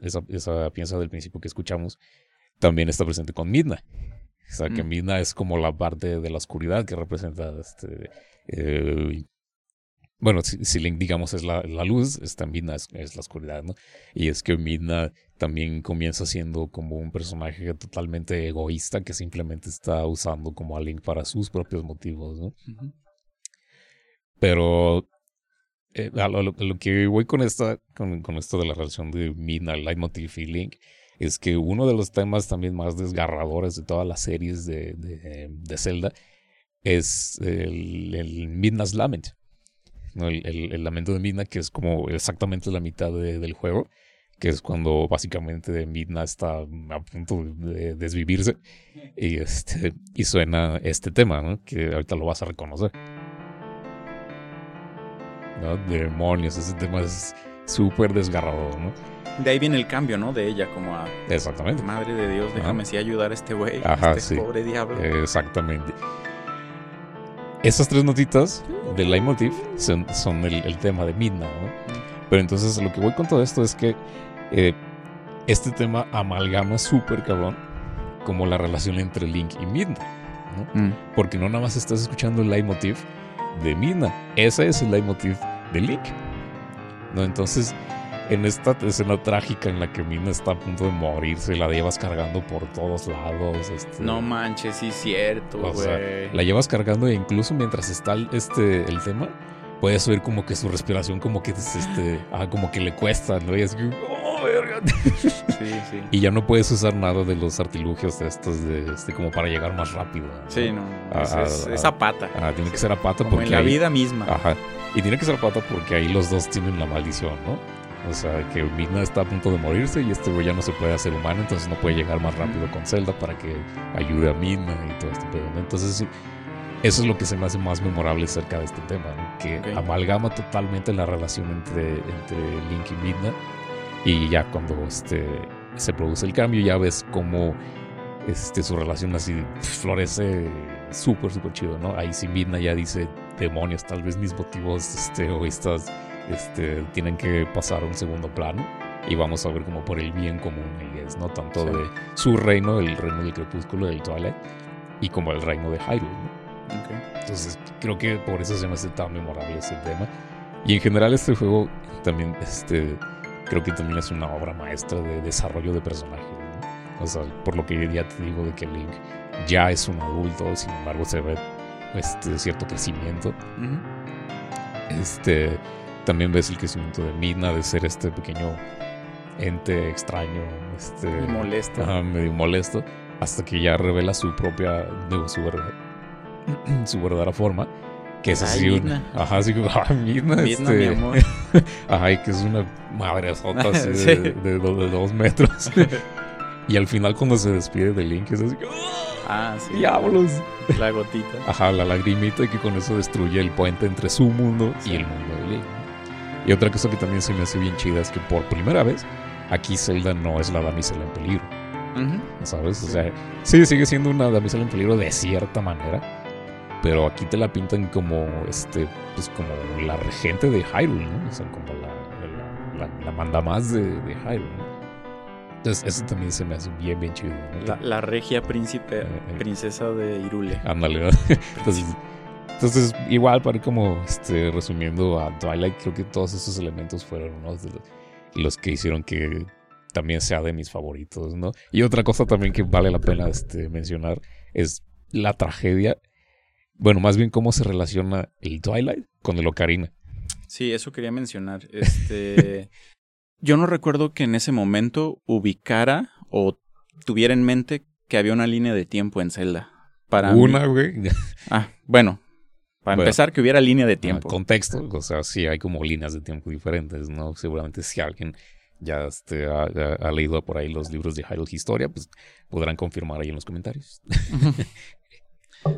esa pieza del principio que escuchamos también está presente con Midna. O sea, que mm. Midna es como la parte de la oscuridad que representa este, eh, bueno, si, Link, digamos, es la, luz, esta Midna es, la oscuridad, ¿no? Y es que Midna también comienza siendo como un personaje totalmente egoísta que simplemente está usando como a Link para sus propios motivos, ¿no? Pero eh, a, lo, que voy con esta, con, esto de la relación de Midna, Leitmotiv y Link, es que uno de los temas también más desgarradores de todas las series de, de, Zelda es el, el Midna's Lament. El, lamento de Midna, que es como exactamente la mitad del juego, que es cuando básicamente Midna está a punto de desvivirse y, este, y suena este tema, ¿no? que ahorita lo vas a reconocer. ¿no? Demonios, ese tema es súper desgarrador, ¿no? De ahí viene el cambio, ¿no? De ella como a... Exactamente. Madre de Dios, déjame sí ayudar a este güey, a este pobre diablo. Exactamente. Esas tres notitas del leitmotiv son, son el, tema de Midna, ¿no? Pero entonces lo que voy con todo esto es que eh, este tema amalgama súper cabrón como la relación entre Link y Midna, ¿no? Mm. Porque no nada más estás escuchando el leitmotiv de Midna, ese es el leitmotiv de Link, ¿no? Entonces en esta escena trágica en la que Mina está a punto de morirse, la llevas cargando por todos lados. Este, no manches, sí es cierto, güey. La llevas cargando e incluso mientras está este, el tema, puedes oír como que su respiración como que este, ah, como que le cuesta, ¿no? Y es que, oh, verga. Sí, sí. Y ya no puedes usar nada de los artilugios de estos de este como para llegar más rápido. Sí, no. es, a pata. Ah, tiene que ser a pata como porque en la vida misma. Ajá. Y tiene que ser a pata porque ahí los dos tienen la maldición, ¿no? O sea, que Midna está a punto de morirse y este güey ya no se puede hacer humano, entonces no puede llegar más rápido con Zelda para que ayude a Midna y todo este pedo. Entonces, eso es lo que se me hace más memorable acerca de este tema, ¿no? que amalgama totalmente la relación entre, entre Link y Midna. Y ya cuando este, se produce el cambio, ya ves cómo este, su relación así florece súper, súper chido, ¿no? Ahí sí Midna ya dice, demonios, tal vez mis motivos este, egoístas este, tienen que pasar a un segundo plano. Y vamos a ver como por el bien común y es, ¿no? Tanto Sí. de su reino, el reino del crepúsculo, del Twilight, y como el reino de Hyrule, ¿no? Ok. Entonces, creo que por eso se me hace tan memorable ese tema. Y en general este juego también, este, creo que también es una obra maestra de desarrollo de personajes. ¿no? O sea, por lo que ya te digo de que Link ya es un adulto, sin embargo se ve este, cierto crecimiento. Ujú. Este, también ves el crecimiento de Midna, de ser este pequeño ente extraño, este, molesto. Ajá, medio molesto, hasta que ya revela su propia, digo, su verdad, su verdadera forma, que es así, ajá, así como, ah, Midna, Midna, este, mi amor. ajá, y que es una madre así de, Sí. de, do- de dos metros, y al final cuando se despide de Link es así, ¡ah, Ah, sí. diablos, La gotita. ajá, la lagrimita y que con eso destruye el puente entre su mundo Sí. y el mundo de Link. Y otra cosa que también se me hace bien chida es que por primera vez aquí Zelda no es la damisela en peligro. Ujú. ¿sabes? O sea, sí, sigue siendo una damisela en peligro de cierta manera, pero aquí te la pintan como, este, pues como la regente de Hyrule, ¿no? O sea, como la, la, la, la mandamás de, de Hyrule, ¿no? Entonces, eso también se me hace bien, bien chido, ¿no? La, la regia príncipe, Eh, eh. princesa de Irule. Ándale, ¿no? Entonces, entonces, igual, para ir como este, resumiendo a Twilight, creo que todos esos elementos fueron unos de los, que hicieron que también sea de mis favoritos, ¿no? Y otra cosa también que vale la pena este, mencionar es la tragedia. Bueno, más bien cómo se relaciona el Twilight con el Ocarina. Sí, eso quería mencionar. Este, yo no recuerdo que en ese momento ubicara o tuviera en mente que había una línea de tiempo en Zelda. Para Una, güey. Ah, bueno. Para Bueno. empezar, que hubiera línea de tiempo. Contexto, o sea, sí hay como líneas de tiempo diferentes, ¿no? Seguramente si alguien ya este, ha, ha- ha leído por ahí los libros de Hyrule Historia, pues podrán confirmar ahí en los comentarios.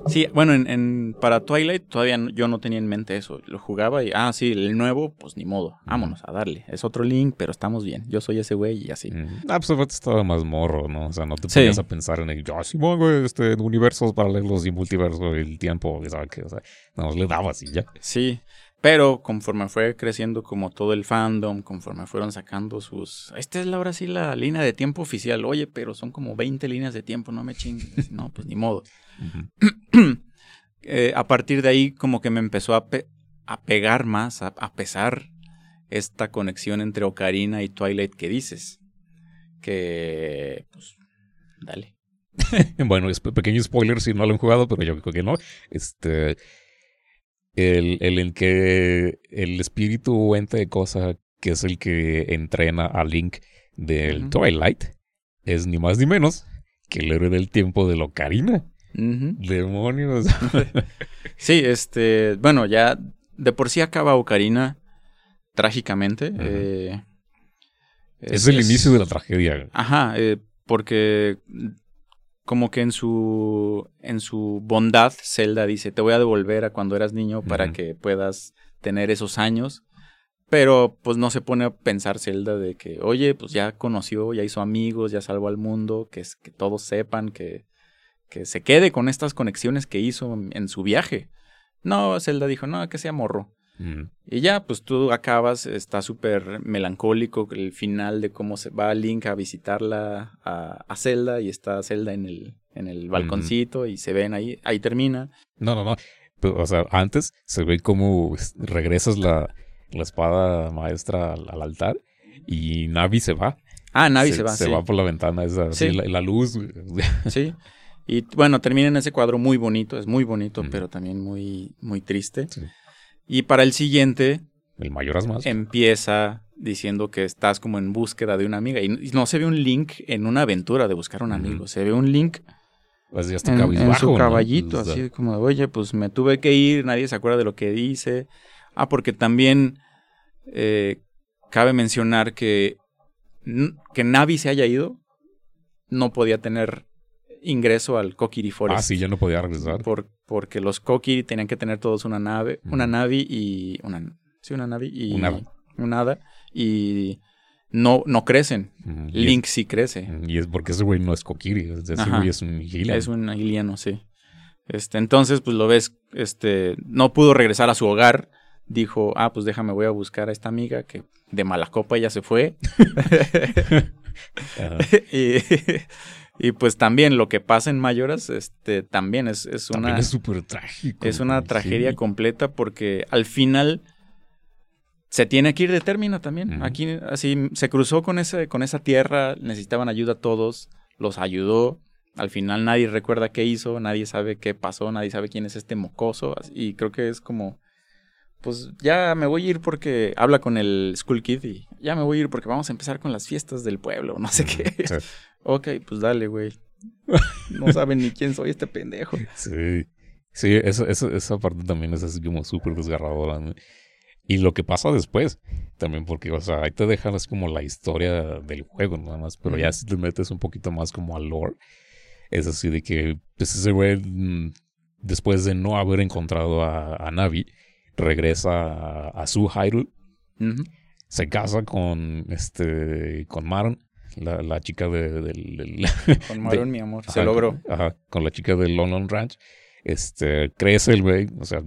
Sí, bueno, en, en- para Twilight todavía no- yo no tenía en mente eso. Lo jugaba y, ah, sí, el nuevo, pues ni modo. Vámonos a darle. Es otro link, pero estamos bien. Yo soy ese güey y así. Mm. Ah, pues aparte estaba más morro, ¿no? O sea, no te Sí. ponías a pensar en el, ah, sí, güey, este, universos paralelos y multiverso, el tiempo, ¿sabes qué? O sea, no, le dabas y ya. Sí, pero conforme fue creciendo como todo el fandom, conforme fueron sacando sus... Esta es la, ahora sí la línea de tiempo oficial. Oye, pero son como 20 líneas de tiempo, no me chingues. No, pues ni modo. Eh, a partir de ahí como que me empezó a, pe- a pegar más, a, a pesar esta conexión entre Ocarina y Twilight que dices. Que... Pues... Dale. Bueno, es pe- pequeño spoiler si no lo han jugado, pero yo creo que no. Este. El, el en que el espíritu o ente de cosa que es el que entrena a Link del. Twilight es ni más ni menos que el héroe del tiempo de Demonios. Sí, este, bueno, ya de por sí acaba Ocarina trágicamente. Eh, es, el inicio de la tragedia. Ajá, eh, porque como que en su en su bondad Zelda dice, te voy a devolver a cuando eras niño para que puedas tener esos años. Pero pues no se pone a pensar Zelda de que, oye, pues ya conoció, ya hizo amigos, ya salvó al mundo, que, es- que todos sepan que, que se quede con estas conexiones que hizo en, su viaje. No, Zelda dijo, no, que sea morro. Y ya, pues tú acabas, está súper melancólico el final de cómo se va Link a visitarla a, a Zelda y está Zelda en el, en el balconcito y se ven ahí, ahí termina. No, no, no. Pero, o sea, antes se ve como es- regresas la, la espada maestra al, al altar y Navi se va. Ah, Navi se, va, Se sí. va por la ventana, esa, Sí. así, la, la luz. Sí. Y bueno, termina en ese cuadro muy bonito, es muy bonito, pero también muy, muy triste. Sí. Y para el siguiente El mayoras más. empieza diciendo que estás como en búsqueda de una amiga. Y no se ve un Link en una aventura de buscar un amigo, se ve un Link Pues ya está en, caballito, sea, así como, de, oye, pues me tuve que ir, nadie se acuerda de lo que dice. Ah, porque también eh, cabe mencionar que, que Navi se haya ido, no podía tener ingreso al Kokiri Forest. Ah, sí, ya no podía regresar. Por, porque los Koki tenían que tener todos una nave, una Navi y una sí, una Navi y un hada y no, no crecen. Link sí crece. Y es porque ese güey no es Kokiri, ese güey es un Giliano. Es un Giliano, sí. Este, entonces, pues lo ves, este, no pudo regresar a su hogar. Dijo, ah, pues déjame, voy a buscar a esta amiga que de mala copa ya se fue. y, y, pues también lo que pasa en Mayoras, este, también es, es una. es súper trágico. Es una tragedia completa porque al final se tiene que ir de término también. Aquí así se cruzó con ese, con esa tierra, necesitaban ayuda todos, los ayudó al final nadie recuerda qué hizo, nadie sabe qué pasó, nadie sabe quién es este mocoso. Y creo que es como, pues ya me voy a ir porque habla con el School Kid y ya me voy a ir porque vamos a empezar con las fiestas del pueblo, no sé qué. ok, pues dale, güey. No saben ni quién soy este pendejo. Sí. Sí, eso, esa parte también es así como súper desgarradora. Y lo que pasa después, también porque, o sea, ahí te dejan así como la historia del juego nada más, pero ya si te metes un poquito más como al lore, es así de que pues, ese güey, mm, después de no haber encontrado a, Navi, regresa a, su Hyrule. Se casa con este con Maron, la, chica de, del... con Maron, mi amor, se logró. Ajá, con la chica del London Ranch. Este, crece el güey, o sea,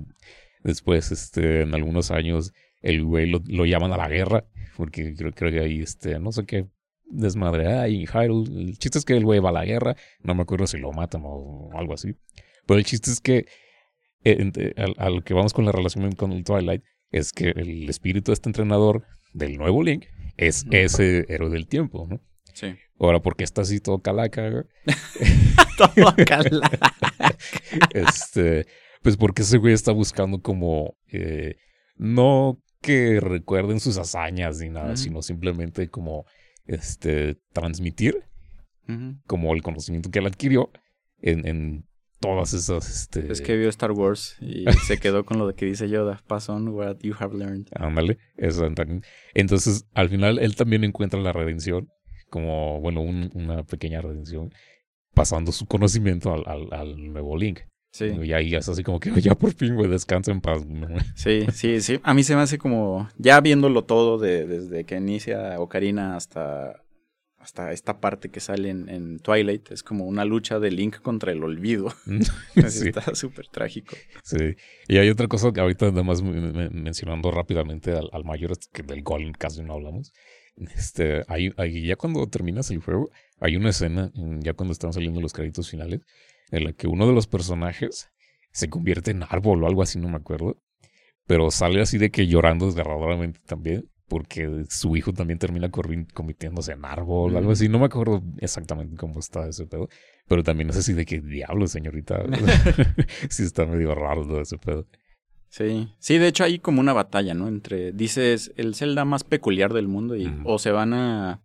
después, este, en algunos años, el güey lo, lo llaman a la guerra, porque creo, creo que ahí, este, no sé qué desmadre y Hyrule. El chiste es que el güey va a la guerra. No me acuerdo si lo matan o algo así. Pero el chiste es que eh, a, lo que vamos con la relación con el Twilight es que el espíritu de este entrenador del nuevo Link es ese héroe del tiempo, ¿no? Sí. Ahora, ¿por qué está así todo calaca? todo calaca. este, pues porque ese güey está buscando como eh, no que recuerden sus hazañas ni nada, sino simplemente como este, transmitir como el conocimiento que él adquirió en, en todas esas... Este... Es que vio Star Wars y se quedó con lo de que dice Yoda, pass on what you have learned. Ándale, eso Entonces, al final, él también encuentra la redención, como, bueno, una pequeña redención, pasando su conocimiento al, al, al nuevo Link. Sí. Y ahí es así como que ya por fin, güey, descansa en paz. Sí, sí, sí. A mí se me hace como, ya viéndolo todo de, desde que inicia Ocarina hasta, hasta esta parte que sale en, Twilight, es como una lucha de Link contra el olvido. sí. Está súper trágico. Sí. Y hay otra cosa que ahorita además mencionando rápidamente al, mayor, que del Golem casi no hablamos. Este, hay, ya cuando terminas el juego, hay una escena, ya cuando están saliendo los créditos finales, en la que uno de los personajes se convierte en árbol o algo así, no me acuerdo. Pero sale así de que llorando desgarradoramente también, porque su hijo también termina convirtiéndose en árbol o algo así. No me acuerdo exactamente cómo está ese pedo. Pero también es así de que diablo, señorita. sí está medio raro todo ese pedo. Sí, sí, de hecho hay como una batalla, ¿no? Entre, dices, el Zelda más peculiar del mundo y o se van a,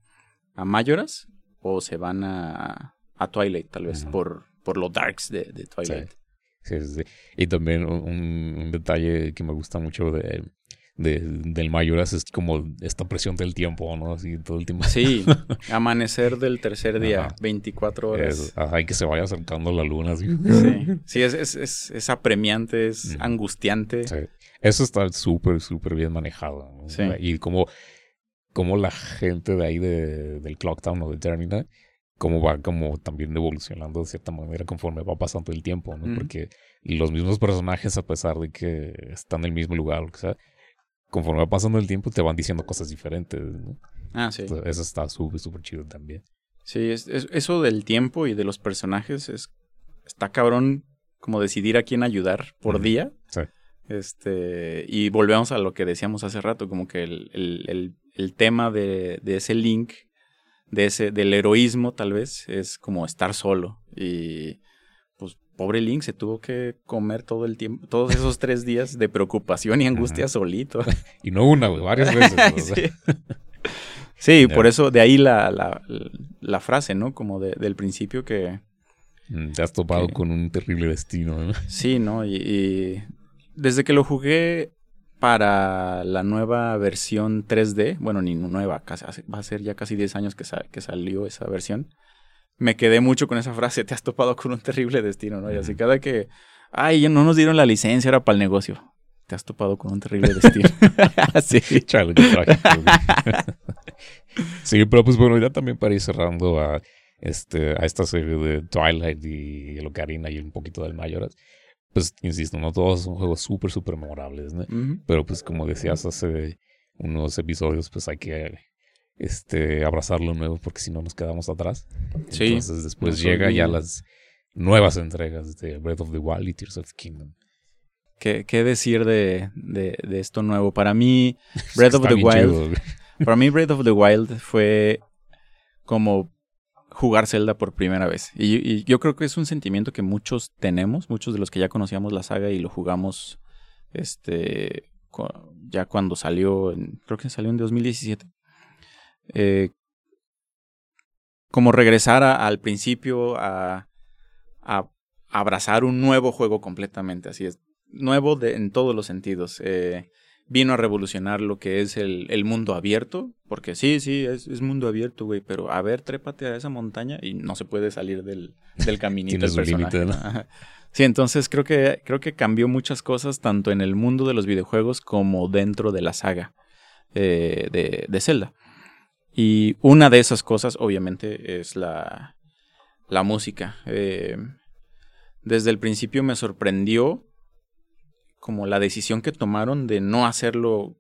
a Mayoras o se van a, a Twilight, tal vez, por, por los darks de, Twilight. Sí. Sí, Y también un, detalle que me gusta mucho de, del Mayoras es como esta presión del tiempo, ¿no? Así todo el tiempo. Sí, amanecer del tercer día, 24 horas. Hay que se vaya acercando la luna. Sí, sí es, es, es, apremiante, es angustiante. Sí. Eso está súper, súper bien manejado. Sí. Y como, como la gente de ahí de, del Clocktown o de Terminal cómo va como también evolucionando de cierta manera conforme va pasando el tiempo, ¿no? Porque los mismos personajes, a pesar de que están en el mismo lugar, o sea, conforme va pasando el tiempo te van diciendo cosas diferentes, ¿no? Ah, sí. eso está súper, súper chido también. Sí, es, eso del tiempo y de los personajes es está cabrón como decidir a quién ayudar por día. Sí. Este, y volvemos a lo que decíamos hace rato, como que el, el, el, tema de, de ese link de ese, del heroísmo tal vez, es como estar solo. Y pobre Link se tuvo que comer todo el tiempo, todos esos tres días de preocupación y angustia solito. y no una, varias veces. sí, por eso de ahí la, la, la frase, ¿no? Como de, del principio que... Mm, te has topado con un terrible destino, ¿no? Sí, ¿no? y desde que lo jugué para la nueva versión 3D, bueno, ni nueva, casi, va a ser ya casi 10 años que, que salió esa versión, me quedé mucho con esa frase, te has topado con un terrible destino, ¿no? Y así cada que, ay, no nos dieron la licencia, era para el negocio. Te has topado con un terrible destino. sí, chale, Sí, pero pues bueno, ya también para ir cerrando a, este, a esta serie de Twilight y el Ocarina y un poquito del Majora's, pues insisto, no todos son juegos súper, súper memorables, ¿no? Pero pues como decías hace unos episodios, pues hay que este, abrazar lo nuevo porque si no nos quedamos atrás. Sí. Entonces después llega ya las nuevas entregas de Breath of the Wild y Tears of the Kingdom. ¿Qué, qué decir de, de, de, esto nuevo? Para mí, Breath of the Wild. para mí, Breath of the Wild fue como jugar Zelda por primera vez. Y, yo creo que es un sentimiento que muchos tenemos, muchos de los que ya conocíamos la saga y lo jugamos este ya cuando salió, creo que salió en 2017. Eh, como regresar al principio a, a, abrazar un nuevo juego completamente, así es, nuevo de, en todos los sentidos. Eh, vino a revolucionar lo que es el, el mundo abierto, porque sí, sí, es, es mundo abierto, güey, pero a ver, trépate a esa montaña y no se puede salir del, del caminito del personaje. Sí, entonces creo que, creo que cambió muchas cosas tanto en el mundo de los videojuegos como dentro de la saga eh, de, de Zelda. Y una de esas cosas, obviamente, es la, la música. Eh, desde el principio me sorprendió como la decisión que tomaron de no hacerlo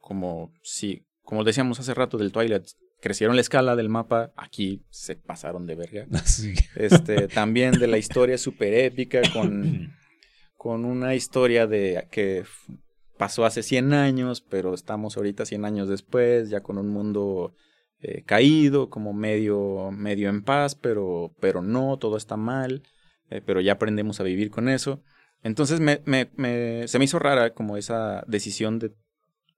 como si, como decíamos hace rato del Twilight, crecieron la escala del mapa, aquí se pasaron de verga. Este, también de la historia súper épica con, con una historia de que pasó hace 100 años, pero estamos ahorita 100 años después, ya con un mundo eh, caído, como medio, medio en paz, pero, pero no, todo está mal, eh, pero ya aprendemos a vivir con eso. Entonces me, me, me, se me hizo rara como esa decisión de,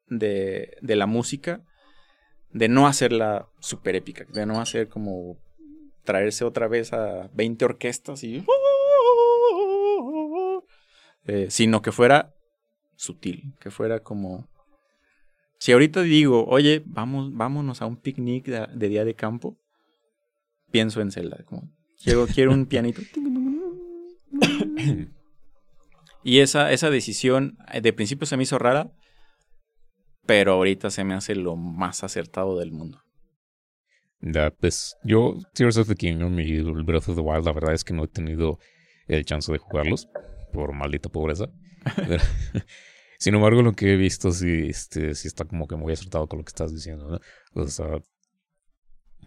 de, de la música, de no hacerla súper épica, de no hacer como traerse otra vez a 20 orquestas y... Eh, sino que fuera sutil, que fuera como... Si ahorita digo, oye, vamos, vámonos a un picnic de, día de campo, pienso en Zelda, como quiero, quiero un pianito. Y esa, esa decisión eh, de principio se me hizo rara, pero ahorita se me hace lo más acertado del mundo. Ya, pues yo, Tears of the Kingdom y Breath of the Wild, la verdad es que no he tenido el chance de jugarlos por maldita pobreza. Sin embargo, lo que he visto sí, este, sí está como que muy acertado con lo que estás diciendo. ¿no? O sea,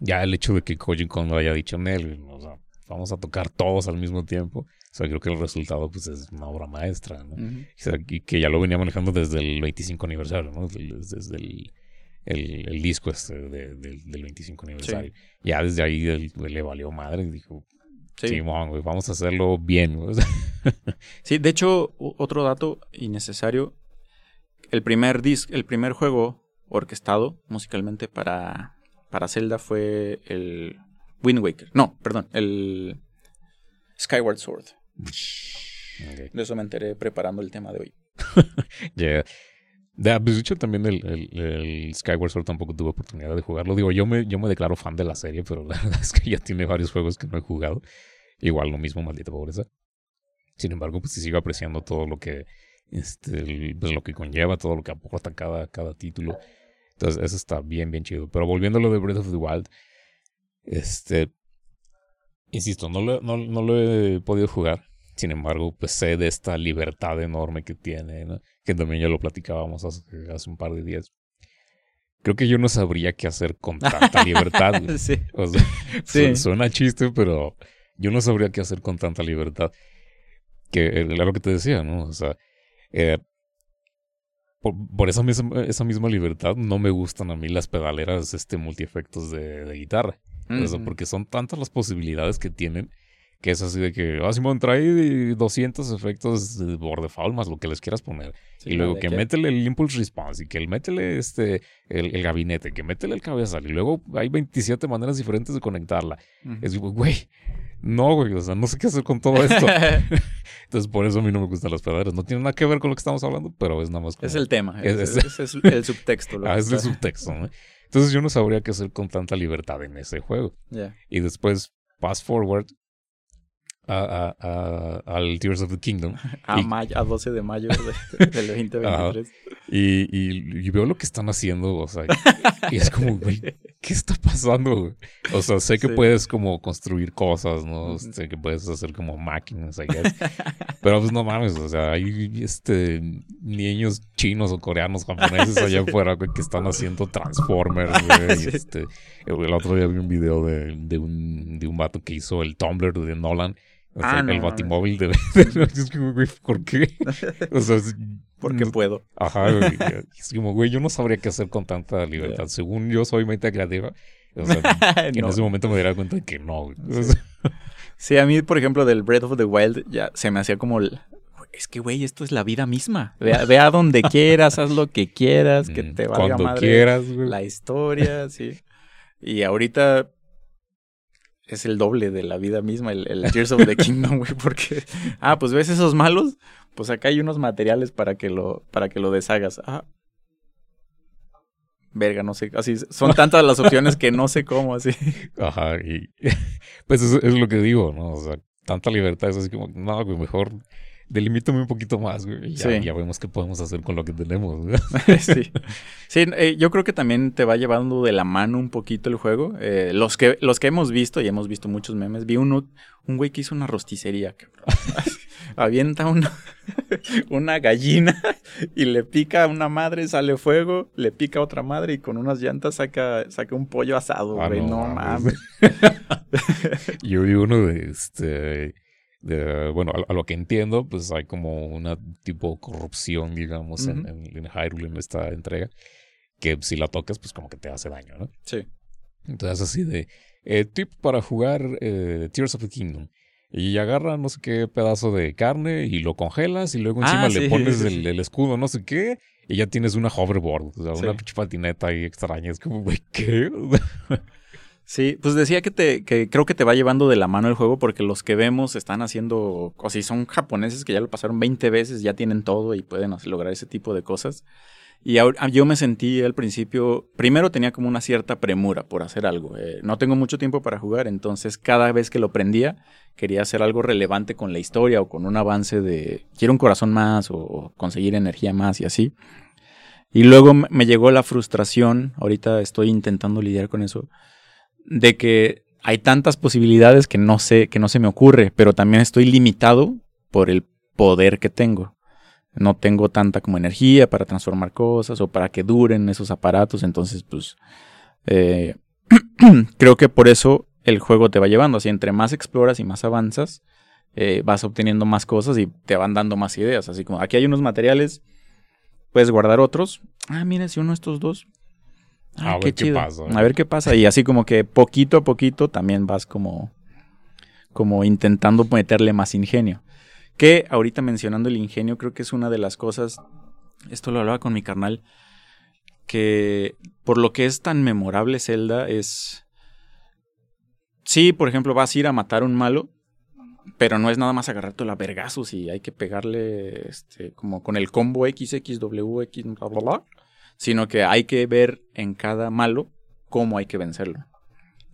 ya el hecho de que Koji Kondo haya dicho en él, o sea, vamos a tocar todos al mismo tiempo. O sea, creo que el resultado pues es una obra maestra, ¿no? y que ya lo venía manejando desde el 25 aniversario, ¿no? Desde, el, el, disco este del 25 aniversario. Ya desde ahí le valió madre y dijo, sí, vamos a hacerlo bien. sí, de hecho, otro dato innecesario, el primer, disc, el primer juego orquestado musicalmente para, para Zelda fue el Wind Waker. No, perdón, el Skyward Sword. De eso me enteré preparando el tema de hoy. Ya. De, pues, hecho, también el, el, Skyward Sword tampoco tuve oportunidad de jugarlo. Digo, yo me, yo me declaro fan de la serie, pero la verdad es que ya tiene varios juegos que no he jugado. Igual lo mismo, maldita pobreza. Sin embargo, pues sí sigo apreciando todo lo que, este, pues lo que conlleva, todo lo que aporta cada, cada título. Entonces, eso está bien, bien chido. Pero volviendo a lo de Breath of the Wild, este, insisto, no lo, no, no lo he podido jugar. Sin embargo, pues sé de esta libertad enorme que tiene, ¿no? que también ya lo platicábamos hace, hace, un par de días. Creo que yo no sabría qué hacer con tanta libertad. sí. O sea, sí. Suena chiste, pero yo no sabría qué hacer con tanta libertad. Que era lo que te decía, ¿no? O sea, eh, por, esa, misma, esa misma libertad no me gustan a mí las pedaleras este, multiefectos de, de guitarra porque son tantas las posibilidades que tienen que es así de que, ah, Simón, trae 200 efectos por default más lo que les quieras poner. y luego que métele el impulse response y que el métele este, el, gabinete, que métele el cabezal. Y luego hay 27 maneras diferentes de conectarla. Es güey, no, güey, o sea, no sé qué hacer con todo esto. Entonces, por eso a mí no me gustan las pedaderas. No tiene nada que ver con lo que estamos hablando, pero es nada más. es el tema, es, es, el subtexto. ah, es el subtexto, ¿no? Entonces yo no sabría qué hacer con tanta libertad en ese juego. Y después, fast forward a, a, al Tears of the Kingdom. A, mayo, a 12 de mayo de, del 2023. Y, y, veo lo que están haciendo, o sea, y es como, güey, ¿qué está pasando? O sea, sé que puedes como construir cosas, ¿no? Sé que puedes hacer como máquinas, I guess. Pero pues no mames, o sea, hay este niños chinos o coreanos, japoneses allá afuera, que están haciendo Transformers, güey. Este, el otro día vi un video de, de, un, de un vato que hizo el Tumblr de Nolan Ah, el batimóvil de, ¿por qué? O sea, porque puedo. Ajá, güey. Es como, güey, yo no sabría qué hacer con tanta libertad. Según yo soy mente creativa. O sea, en ese momento me diera cuenta de que no. Sí. a mí, por ejemplo, del Breath of the Wild ya se me hacía como es que, güey, esto es la vida misma. Ve, a donde quieras, haz lo que quieras, que te valga Cuando madre quieras, güey. la historia, sí. Y ahorita es el doble de la vida misma, el, el Tears of the Kingdom, güey, porque, ah, pues ves esos malos, pues acá hay unos materiales para que lo, para que lo deshagas. Ah, verga, no sé, así, son tantas las opciones que no sé cómo, así. Ajá, y pues es, es lo que digo, ¿no? O sea, tanta libertad es así como, no, güey, mejor delimítame un poquito más, güey. Ya, ya, vemos qué podemos hacer con lo que tenemos, sí. Sí, eh, yo creo que también te va llevando de la mano un poquito el juego. Eh, los, que, los que hemos visto, y hemos visto muchos memes, vi uno, un güey que hizo una rosticería, cabrón. Avienta una, una gallina y le pica a una madre, sale fuego, le pica a otra madre y con unas llantas saca, saca un pollo asado, ah, güey. no, mames. yo vi uno de este bueno, a, lo que entiendo, pues hay como una tipo corrupción, digamos, en, en, Hyrule en esta entrega, que si la tocas, pues como que te hace daño, ¿no? Sí. Entonces así de, eh, tip para jugar eh, Tears of the Kingdom. Y agarra no sé qué pedazo de carne y lo congelas y luego encima ah, le pones el, el, escudo, no sé qué, y ya tienes una hoverboard, o sea, una pinche patineta ahí extraña. Es como, güey, ¿qué? Sí, pues decía que te, que creo que te va llevando de la mano el juego porque los que vemos están haciendo, o si son japoneses que ya lo pasaron 20 veces, ya tienen todo y pueden lograr ese tipo de cosas. Y yo me sentí al principio, primero tenía como una cierta premura por hacer algo. Eh, no tengo mucho tiempo para jugar, entonces cada vez que lo prendía quería hacer algo relevante con la historia o con un avance de quiero un corazón más o conseguir energía más y así. Y luego me llegó la frustración, ahorita estoy intentando lidiar con eso, de que hay tantas posibilidades que no sé, que no se me ocurre, pero también estoy limitado por el poder que tengo. No tengo tanta como energía para transformar cosas o para que duren esos aparatos, entonces pues eh, creo que por eso el juego te va llevando, así entre más exploras y más avanzas, eh, vas obteniendo más cosas y te van dando más ideas, así como aquí hay unos materiales, puedes guardar otros, ah mira si uno de estos dos a ver qué, pasa. A ver qué pasa. Y así como que poquito a poquito también vas como, como intentando meterle más ingenio. Que ahorita mencionando el ingenio, creo que es una de las cosas. Esto lo hablaba con mi carnal. Que por lo que es tan memorable Zelda es. Sí, por ejemplo, vas a ir a matar a un malo. Pero no es nada más agarrarte la vergazos y hay que pegarle este, como con el combo XXWX, bla, bla, bla sino que hay que ver en cada malo cómo hay que vencerlo.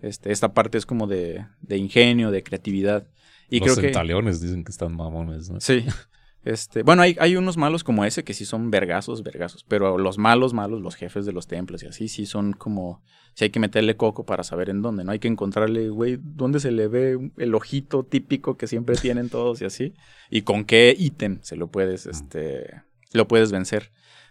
Este, esta parte es como de, de ingenio, de creatividad. Y Los creo dicen que están mamones, ¿no? Sí. Este, bueno, hay, hay unos malos como ese que sí son vergazos, vergazos. Pero los malos, malos, los jefes de los templos y así, sí son como. Si hay que meterle coco para saber en dónde, ¿no? Hay que encontrarle, güey, dónde se le ve el ojito típico que siempre tienen todos y así. Y con qué ítem se lo puedes, este. Lo puedes vencer.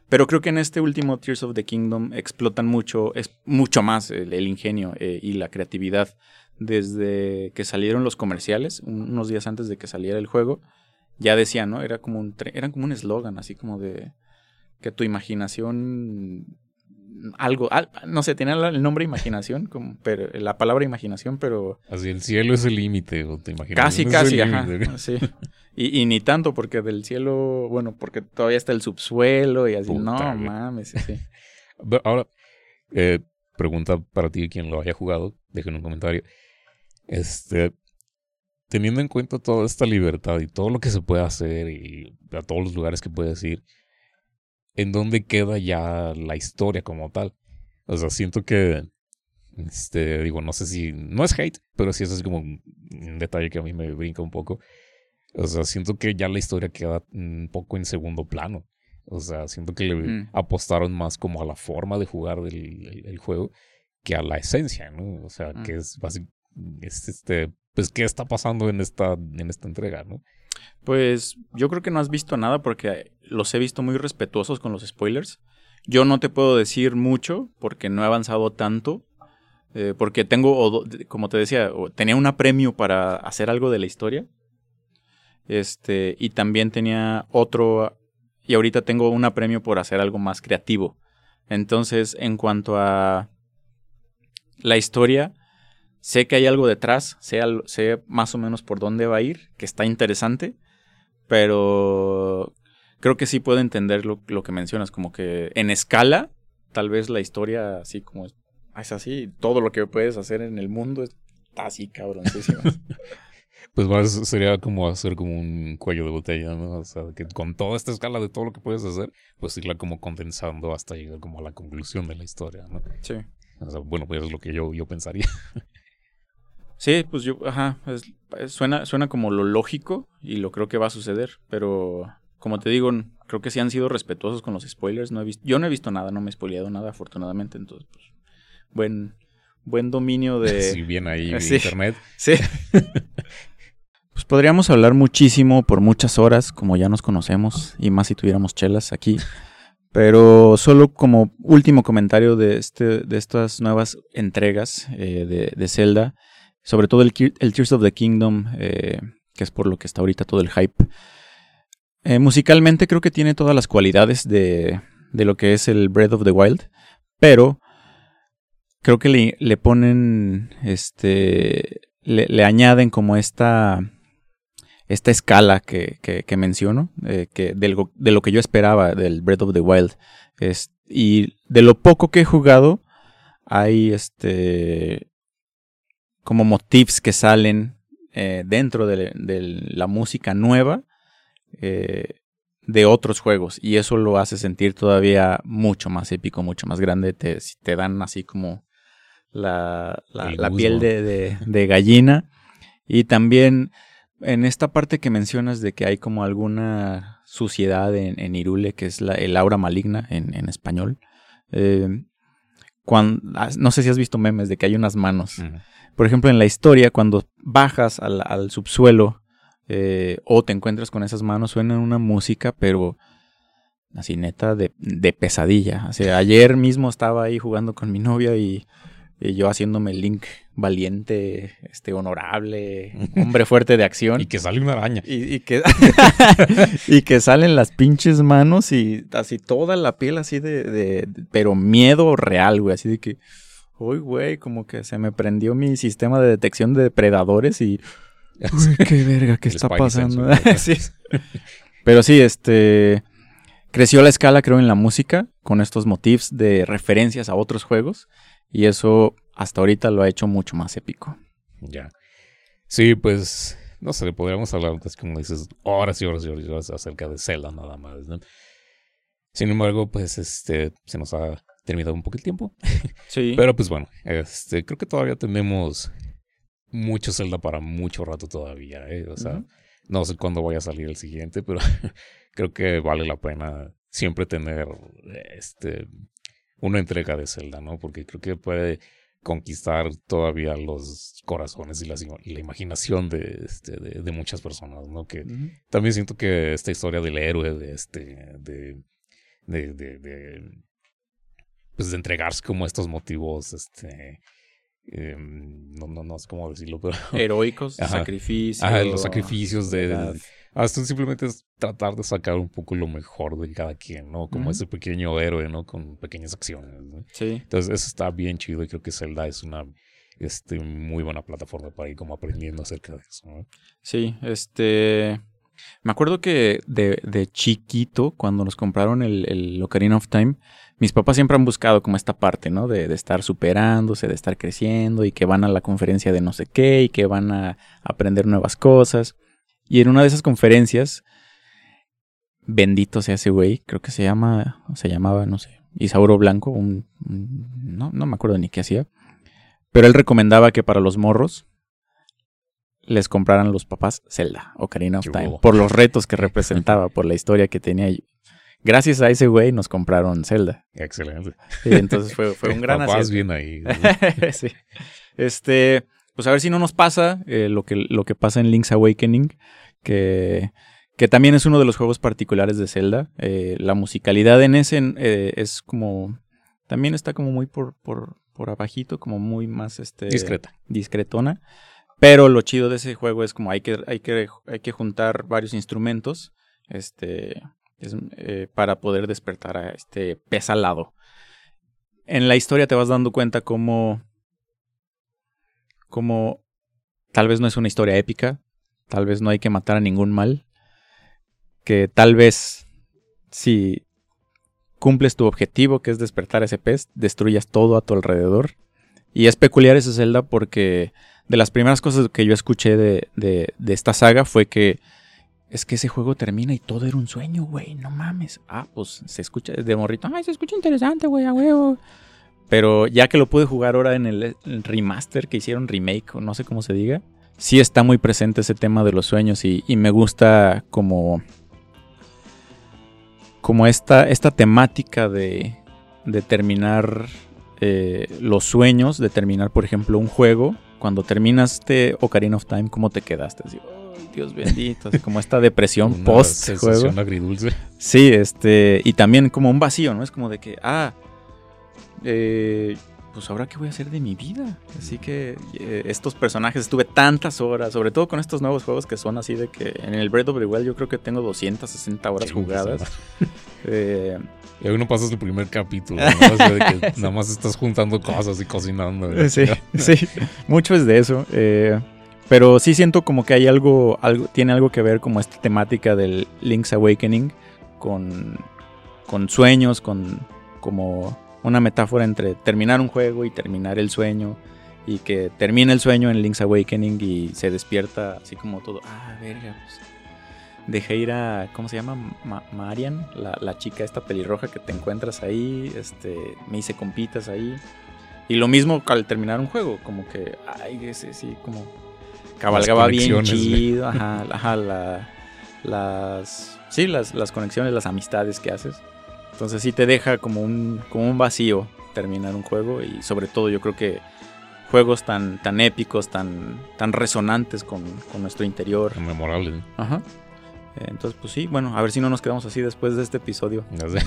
Pero creo que en este último Tears of the Kingdom explotan mucho, es mucho más el, ingenio eh, y la creatividad. Desde que salieron los comerciales, unos días antes de que saliera el juego, ya decían, ¿no? Era como un, eran como un eslogan, así como de que tu imaginación algo, no sé, tenía el nombre imaginación, como, pero, la palabra imaginación, pero... Así, el cielo es el límite, te imaginas. Casi, casi, ajá, sí. Y, ni tanto, porque del cielo, bueno, porque todavía está el subsuelo y así, no mames, sí. Ahora, eh, pregunta para ti, quien lo haya jugado, dejen un comentario. Este, teniendo en cuenta toda esta libertad y todo lo que se puede hacer y a todos los lugares que puedes ir, en dónde queda ya la historia como tal. O sea, siento que Este, digo, no sé si. No es hate, pero sí eso es como un detalle que a mí me brinca un poco. O sea, siento que ya la historia queda un poco en segundo plano. O sea, siento que le Mm. apostaron más como a la forma de jugar del el- el juego que a la esencia, ¿no? O sea, Mm. que es básicamente. este, pues, ¿qué está pasando en esta, en esta entrega, no? Pues yo creo que no has visto nada porque los he visto muy respetuosos con los spoilers. Yo no te puedo decir mucho porque no he avanzado tanto. eh, porque tengo, como te decía, tenía un apremio para hacer algo de la historia. Este, y también tenía otro, y ahorita tengo un apremio por hacer algo más creativo. Entonces, en cuanto a la historia, sé que hay algo detrás, sé, sé más o menos por dónde va a ir, que está interesante, pero creo que sí puedo entender lo, lo que mencionas, como que en escala, tal vez la historia así como es, es así, todo lo que puedes hacer en el mundo está así cabroncísimo. Pues eso sería como hacer como un cuello de botella, ¿no? O sea, que con toda esta escala de todo lo que puedes hacer, pues irla como condensando hasta llegar como a la conclusión de la historia, ¿no? sí. O sea, bueno, pues es lo que yo, yo pensaría. Sí, pues yo, ajá, es- es- suena, suena como lo lógico y lo creo que va a suceder, pero como te digo, creo que sí han sido respetuosos con los spoilers. No he visto, yo no he visto nada, no me he spoileado nada, afortunadamente, entonces, pues, buen, buen dominio de... si bien ahí Sí. internet. Sí. Pues podríamos hablar muchísimo por muchas horas, como ya nos conocemos, y más si tuviéramos chelas aquí. Pero solo como último comentario de, este, de estas nuevas entregas eh, de, de Zelda, sobre todo el Tears of the Kingdom, eh, que es por lo que está ahorita todo el hype. Eh, musicalmente creo que tiene todas las cualidades de, de lo que es el Breath of the Wild, pero creo que le, le ponen, este, le, le añaden como esta, esta escala que, que, que menciono, eh, que del de lo que yo esperaba del Breath of the Wild. Es- y de lo poco que he jugado, hay este, como motifs que salen eh, dentro de, de la música nueva eh, de otros juegos. Y eso lo hace sentir todavía mucho más épico, mucho más grande. Te, te dan así como la, la, piel de, de- de gallina. Y también en esta parte que mencionas de que hay como alguna suciedad en, en Irule, que es la, el aura maligna en, en español. eh, ah, no sé si has visto memes de que hay unas manos. Por ejemplo, en la historia, cuando bajas al, al subsuelo eh, o te encuentras con esas manos, suena una música, pero así neta de, de pesadilla. O sea, ayer mismo estaba ahí jugando con mi novia y, y yo haciéndome el link valiente, este, honorable, hombre fuerte de acción. Y que sale una araña. Y, y que, y que salen las pinches manos y así toda la piel así de, de- de- pero miedo real, güey, así de que, uy, güey, como que se me prendió mi sistema de detección de depredadores y, uy, qué verga, ¿qué El está Spidey pasando? Sí. Pero sí, este, creció la escala, creo, en la música con estos motifs de referencias a otros juegos y eso hasta ahorita lo ha hecho mucho más épico. Ya. Sí, pues, no sé, podríamos hablar, como dices, horas y horas y horas y horas acerca de Zelda nada más, ¿no? Sin embargo, pues, este, se nos ha terminado un poco el tiempo. Sí. Pero, pues, bueno, este, creo que todavía tenemos mucho Zelda para mucho rato todavía, ¿eh? O sea, no sé cuándo vaya a salir el siguiente, pero creo que vale la pena siempre tener, este, una entrega de Zelda, ¿no? Porque creo que puede conquistar todavía los corazones y, la imaginación de, este, de, de muchas personas, ¿no? Que también siento que esta historia del héroe, de este, de, de, de, de, pues de entregarse como estos motivos, este, em, no, no, no sé cómo decirlo, pero Heroicos, Ajá. sacrificios. Ajá, los sacrificios de. Hasta simplemente es tratar de sacar un poco lo mejor de cada quien, ¿no? Como ese pequeño héroe, ¿no? Con pequeñas acciones, ¿no? Sí. Entonces, eso está bien chido y creo que Zelda es una este, muy buena plataforma para ir como aprendiendo acerca de eso, ¿no? Sí, este. Me acuerdo que de, de chiquito, cuando nos compraron el, el Ocarina of Time, mis papás siempre han buscado como esta parte, ¿no? De, de estar superándose, de estar creciendo y que van a la conferencia de no sé qué y que van a aprender nuevas cosas. Y en una de esas conferencias, bendito sea ese güey, creo que se llama, se llamaba, no sé, Isauro Blanco, un, no, no me acuerdo ni qué hacía. Pero él recomendaba que para los morros les compraran los papás Zelda o Karina of Time por los retos que representaba, por la historia que tenía. Gracias a ese güey nos compraron Zelda. Excelente. Y entonces fue, fue un gran Papás acierto. bien ahí. sí. Este, pues a ver si no nos pasa eh, lo, que, lo que pasa en Link's Awakening, que, que también es uno de los juegos particulares de Zelda. Eh, la musicalidad en ese eh, es como, también está como muy por, por, por abajito, como muy más este, Discreta. discretona. Pero lo chido de ese juego es como hay que, hay que, hay que juntar varios instrumentos este, es, eh, para poder despertar a este pez alado. En la historia te vas dando cuenta cómo, cómo tal vez no es una historia épica, tal vez no hay que matar a ningún mal, que tal vez si cumples tu objetivo, que es despertar ese pez, destruyas todo a tu alrededor. Y es peculiar esa Zelda porque de las primeras cosas que yo escuché de, de, esta saga fue que es que ese juego termina y todo era un sueño, güey, no mames. Ah, pues se escucha de morrito, ay, se escucha interesante, güey, a huevo. Pero ya que lo pude jugar ahora en el, el remaster que hicieron, remake, o no sé cómo se diga, sí está muy presente ese tema de los sueños y, y me gusta como como esta, esta temática de, de terminar eh, los sueños, de terminar, por ejemplo, un juego. Cuando terminaste Ocarina of Time, ¿cómo te quedaste? Así, "Ay, Dios bendito, así como esta depresión Una post juego. agridulce. Sí, este, y también como un vacío, ¿no? Es como de que, ah, eh, pues ahora qué voy a hacer de mi vida. Así que eh, estos personajes estuve tantas horas, sobre todo con estos nuevos juegos que son así de que en el Breath of the Wild yo creo que tengo 260 horas jugadas. Eh, Y hoy no pasas el primer capítulo, ¿no? O sea, de que nada más estás juntando cosas y cocinando. sí, sí, mucho es de eso. eh, pero sí siento como que hay algo, algo, tiene algo que ver como esta temática del Link's Awakening con, con sueños, con como una metáfora entre terminar un juego y terminar el sueño. Y que termina el sueño en Link's Awakening y se despierta así como todo. Ah, verga, pues. Dejé ir a. ¿Cómo se llama? Ma- Marian, la, la chica esta pelirroja que te encuentras ahí. Este. Me hice compitas ahí. Y lo mismo al terminar un juego. Como que. Ay, ese sí, como. Cabalgaba bien chido. Ajá, ajá, la- las. Sí, las, las conexiones, las amistades que haces. Entonces sí te deja como un, como un vacío terminar un juego. Y sobre todo yo creo que juegos tan, tan épicos, tan, tan resonantes con, con nuestro interior. Memorable. ¿no? Ajá. Eh, Entonces, pues sí, bueno, a ver si no nos quedamos así después de este episodio. No sé,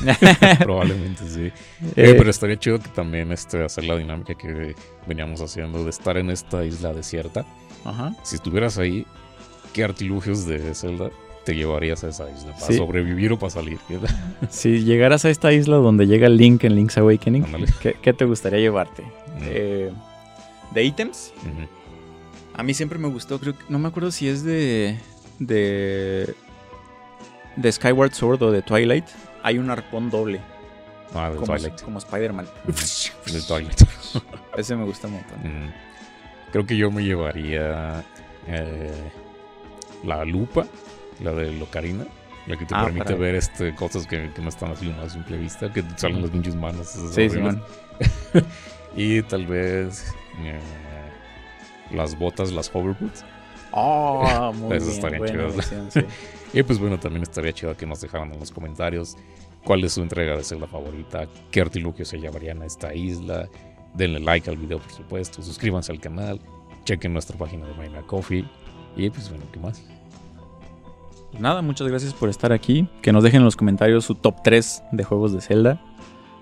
Probablemente sí. Eh, Eh, pero estaría chido que también este, hacer la dinámica que veníamos haciendo de estar en esta isla desierta. Ajá. Si estuvieras ahí, ¿qué artilugios de Zelda te llevarías a esa isla? ¿Para Sí. sobrevivir o para salir? Si llegaras a esta isla donde llega Link en Link's Awakening. ¿qué, qué te gustaría llevarte? Mm, Eh, ¿De ítems? A mí siempre me gustó, creo que. No me acuerdo si es de. de. de Skyward Sword o de Twilight. Hay un arpón doble. Ah, de Como, Twilight. como Spider-Man. De Twilight. Ese me gusta un montón. Mm. Creo que yo me llevaría eh, la lupa, la de Locarina, la que te Ah, permite ver este, cosas que, que no están así más a simple vista, que salen las pinches manos. Sí, horribles. Simón. Y tal vez eh, las botas, las hoverboots. Oh, muy Eso bien. estaría chido. sí. Y pues bueno, también estaría chido que nos dejaran en los comentarios cuál es su entrega de Zelda favorita, qué artilugio se llevarían a esta isla. Denle like al video, por supuesto, suscríbanse al canal, chequen nuestra página de Maina Coffee. Y pues bueno, ¿qué más? Pues nada, muchas gracias por estar aquí. Que nos dejen en los comentarios su top 3 de juegos de Zelda.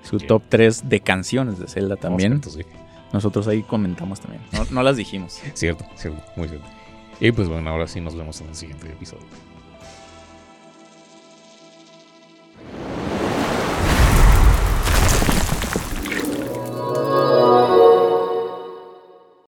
Su top 3 de canciones de Zelda también. Nosotros ahí comentamos también. No, las dijimos. cierto, cierto, muy cierto. Y pues bueno, ahora sí nos vemos en el siguiente episodio.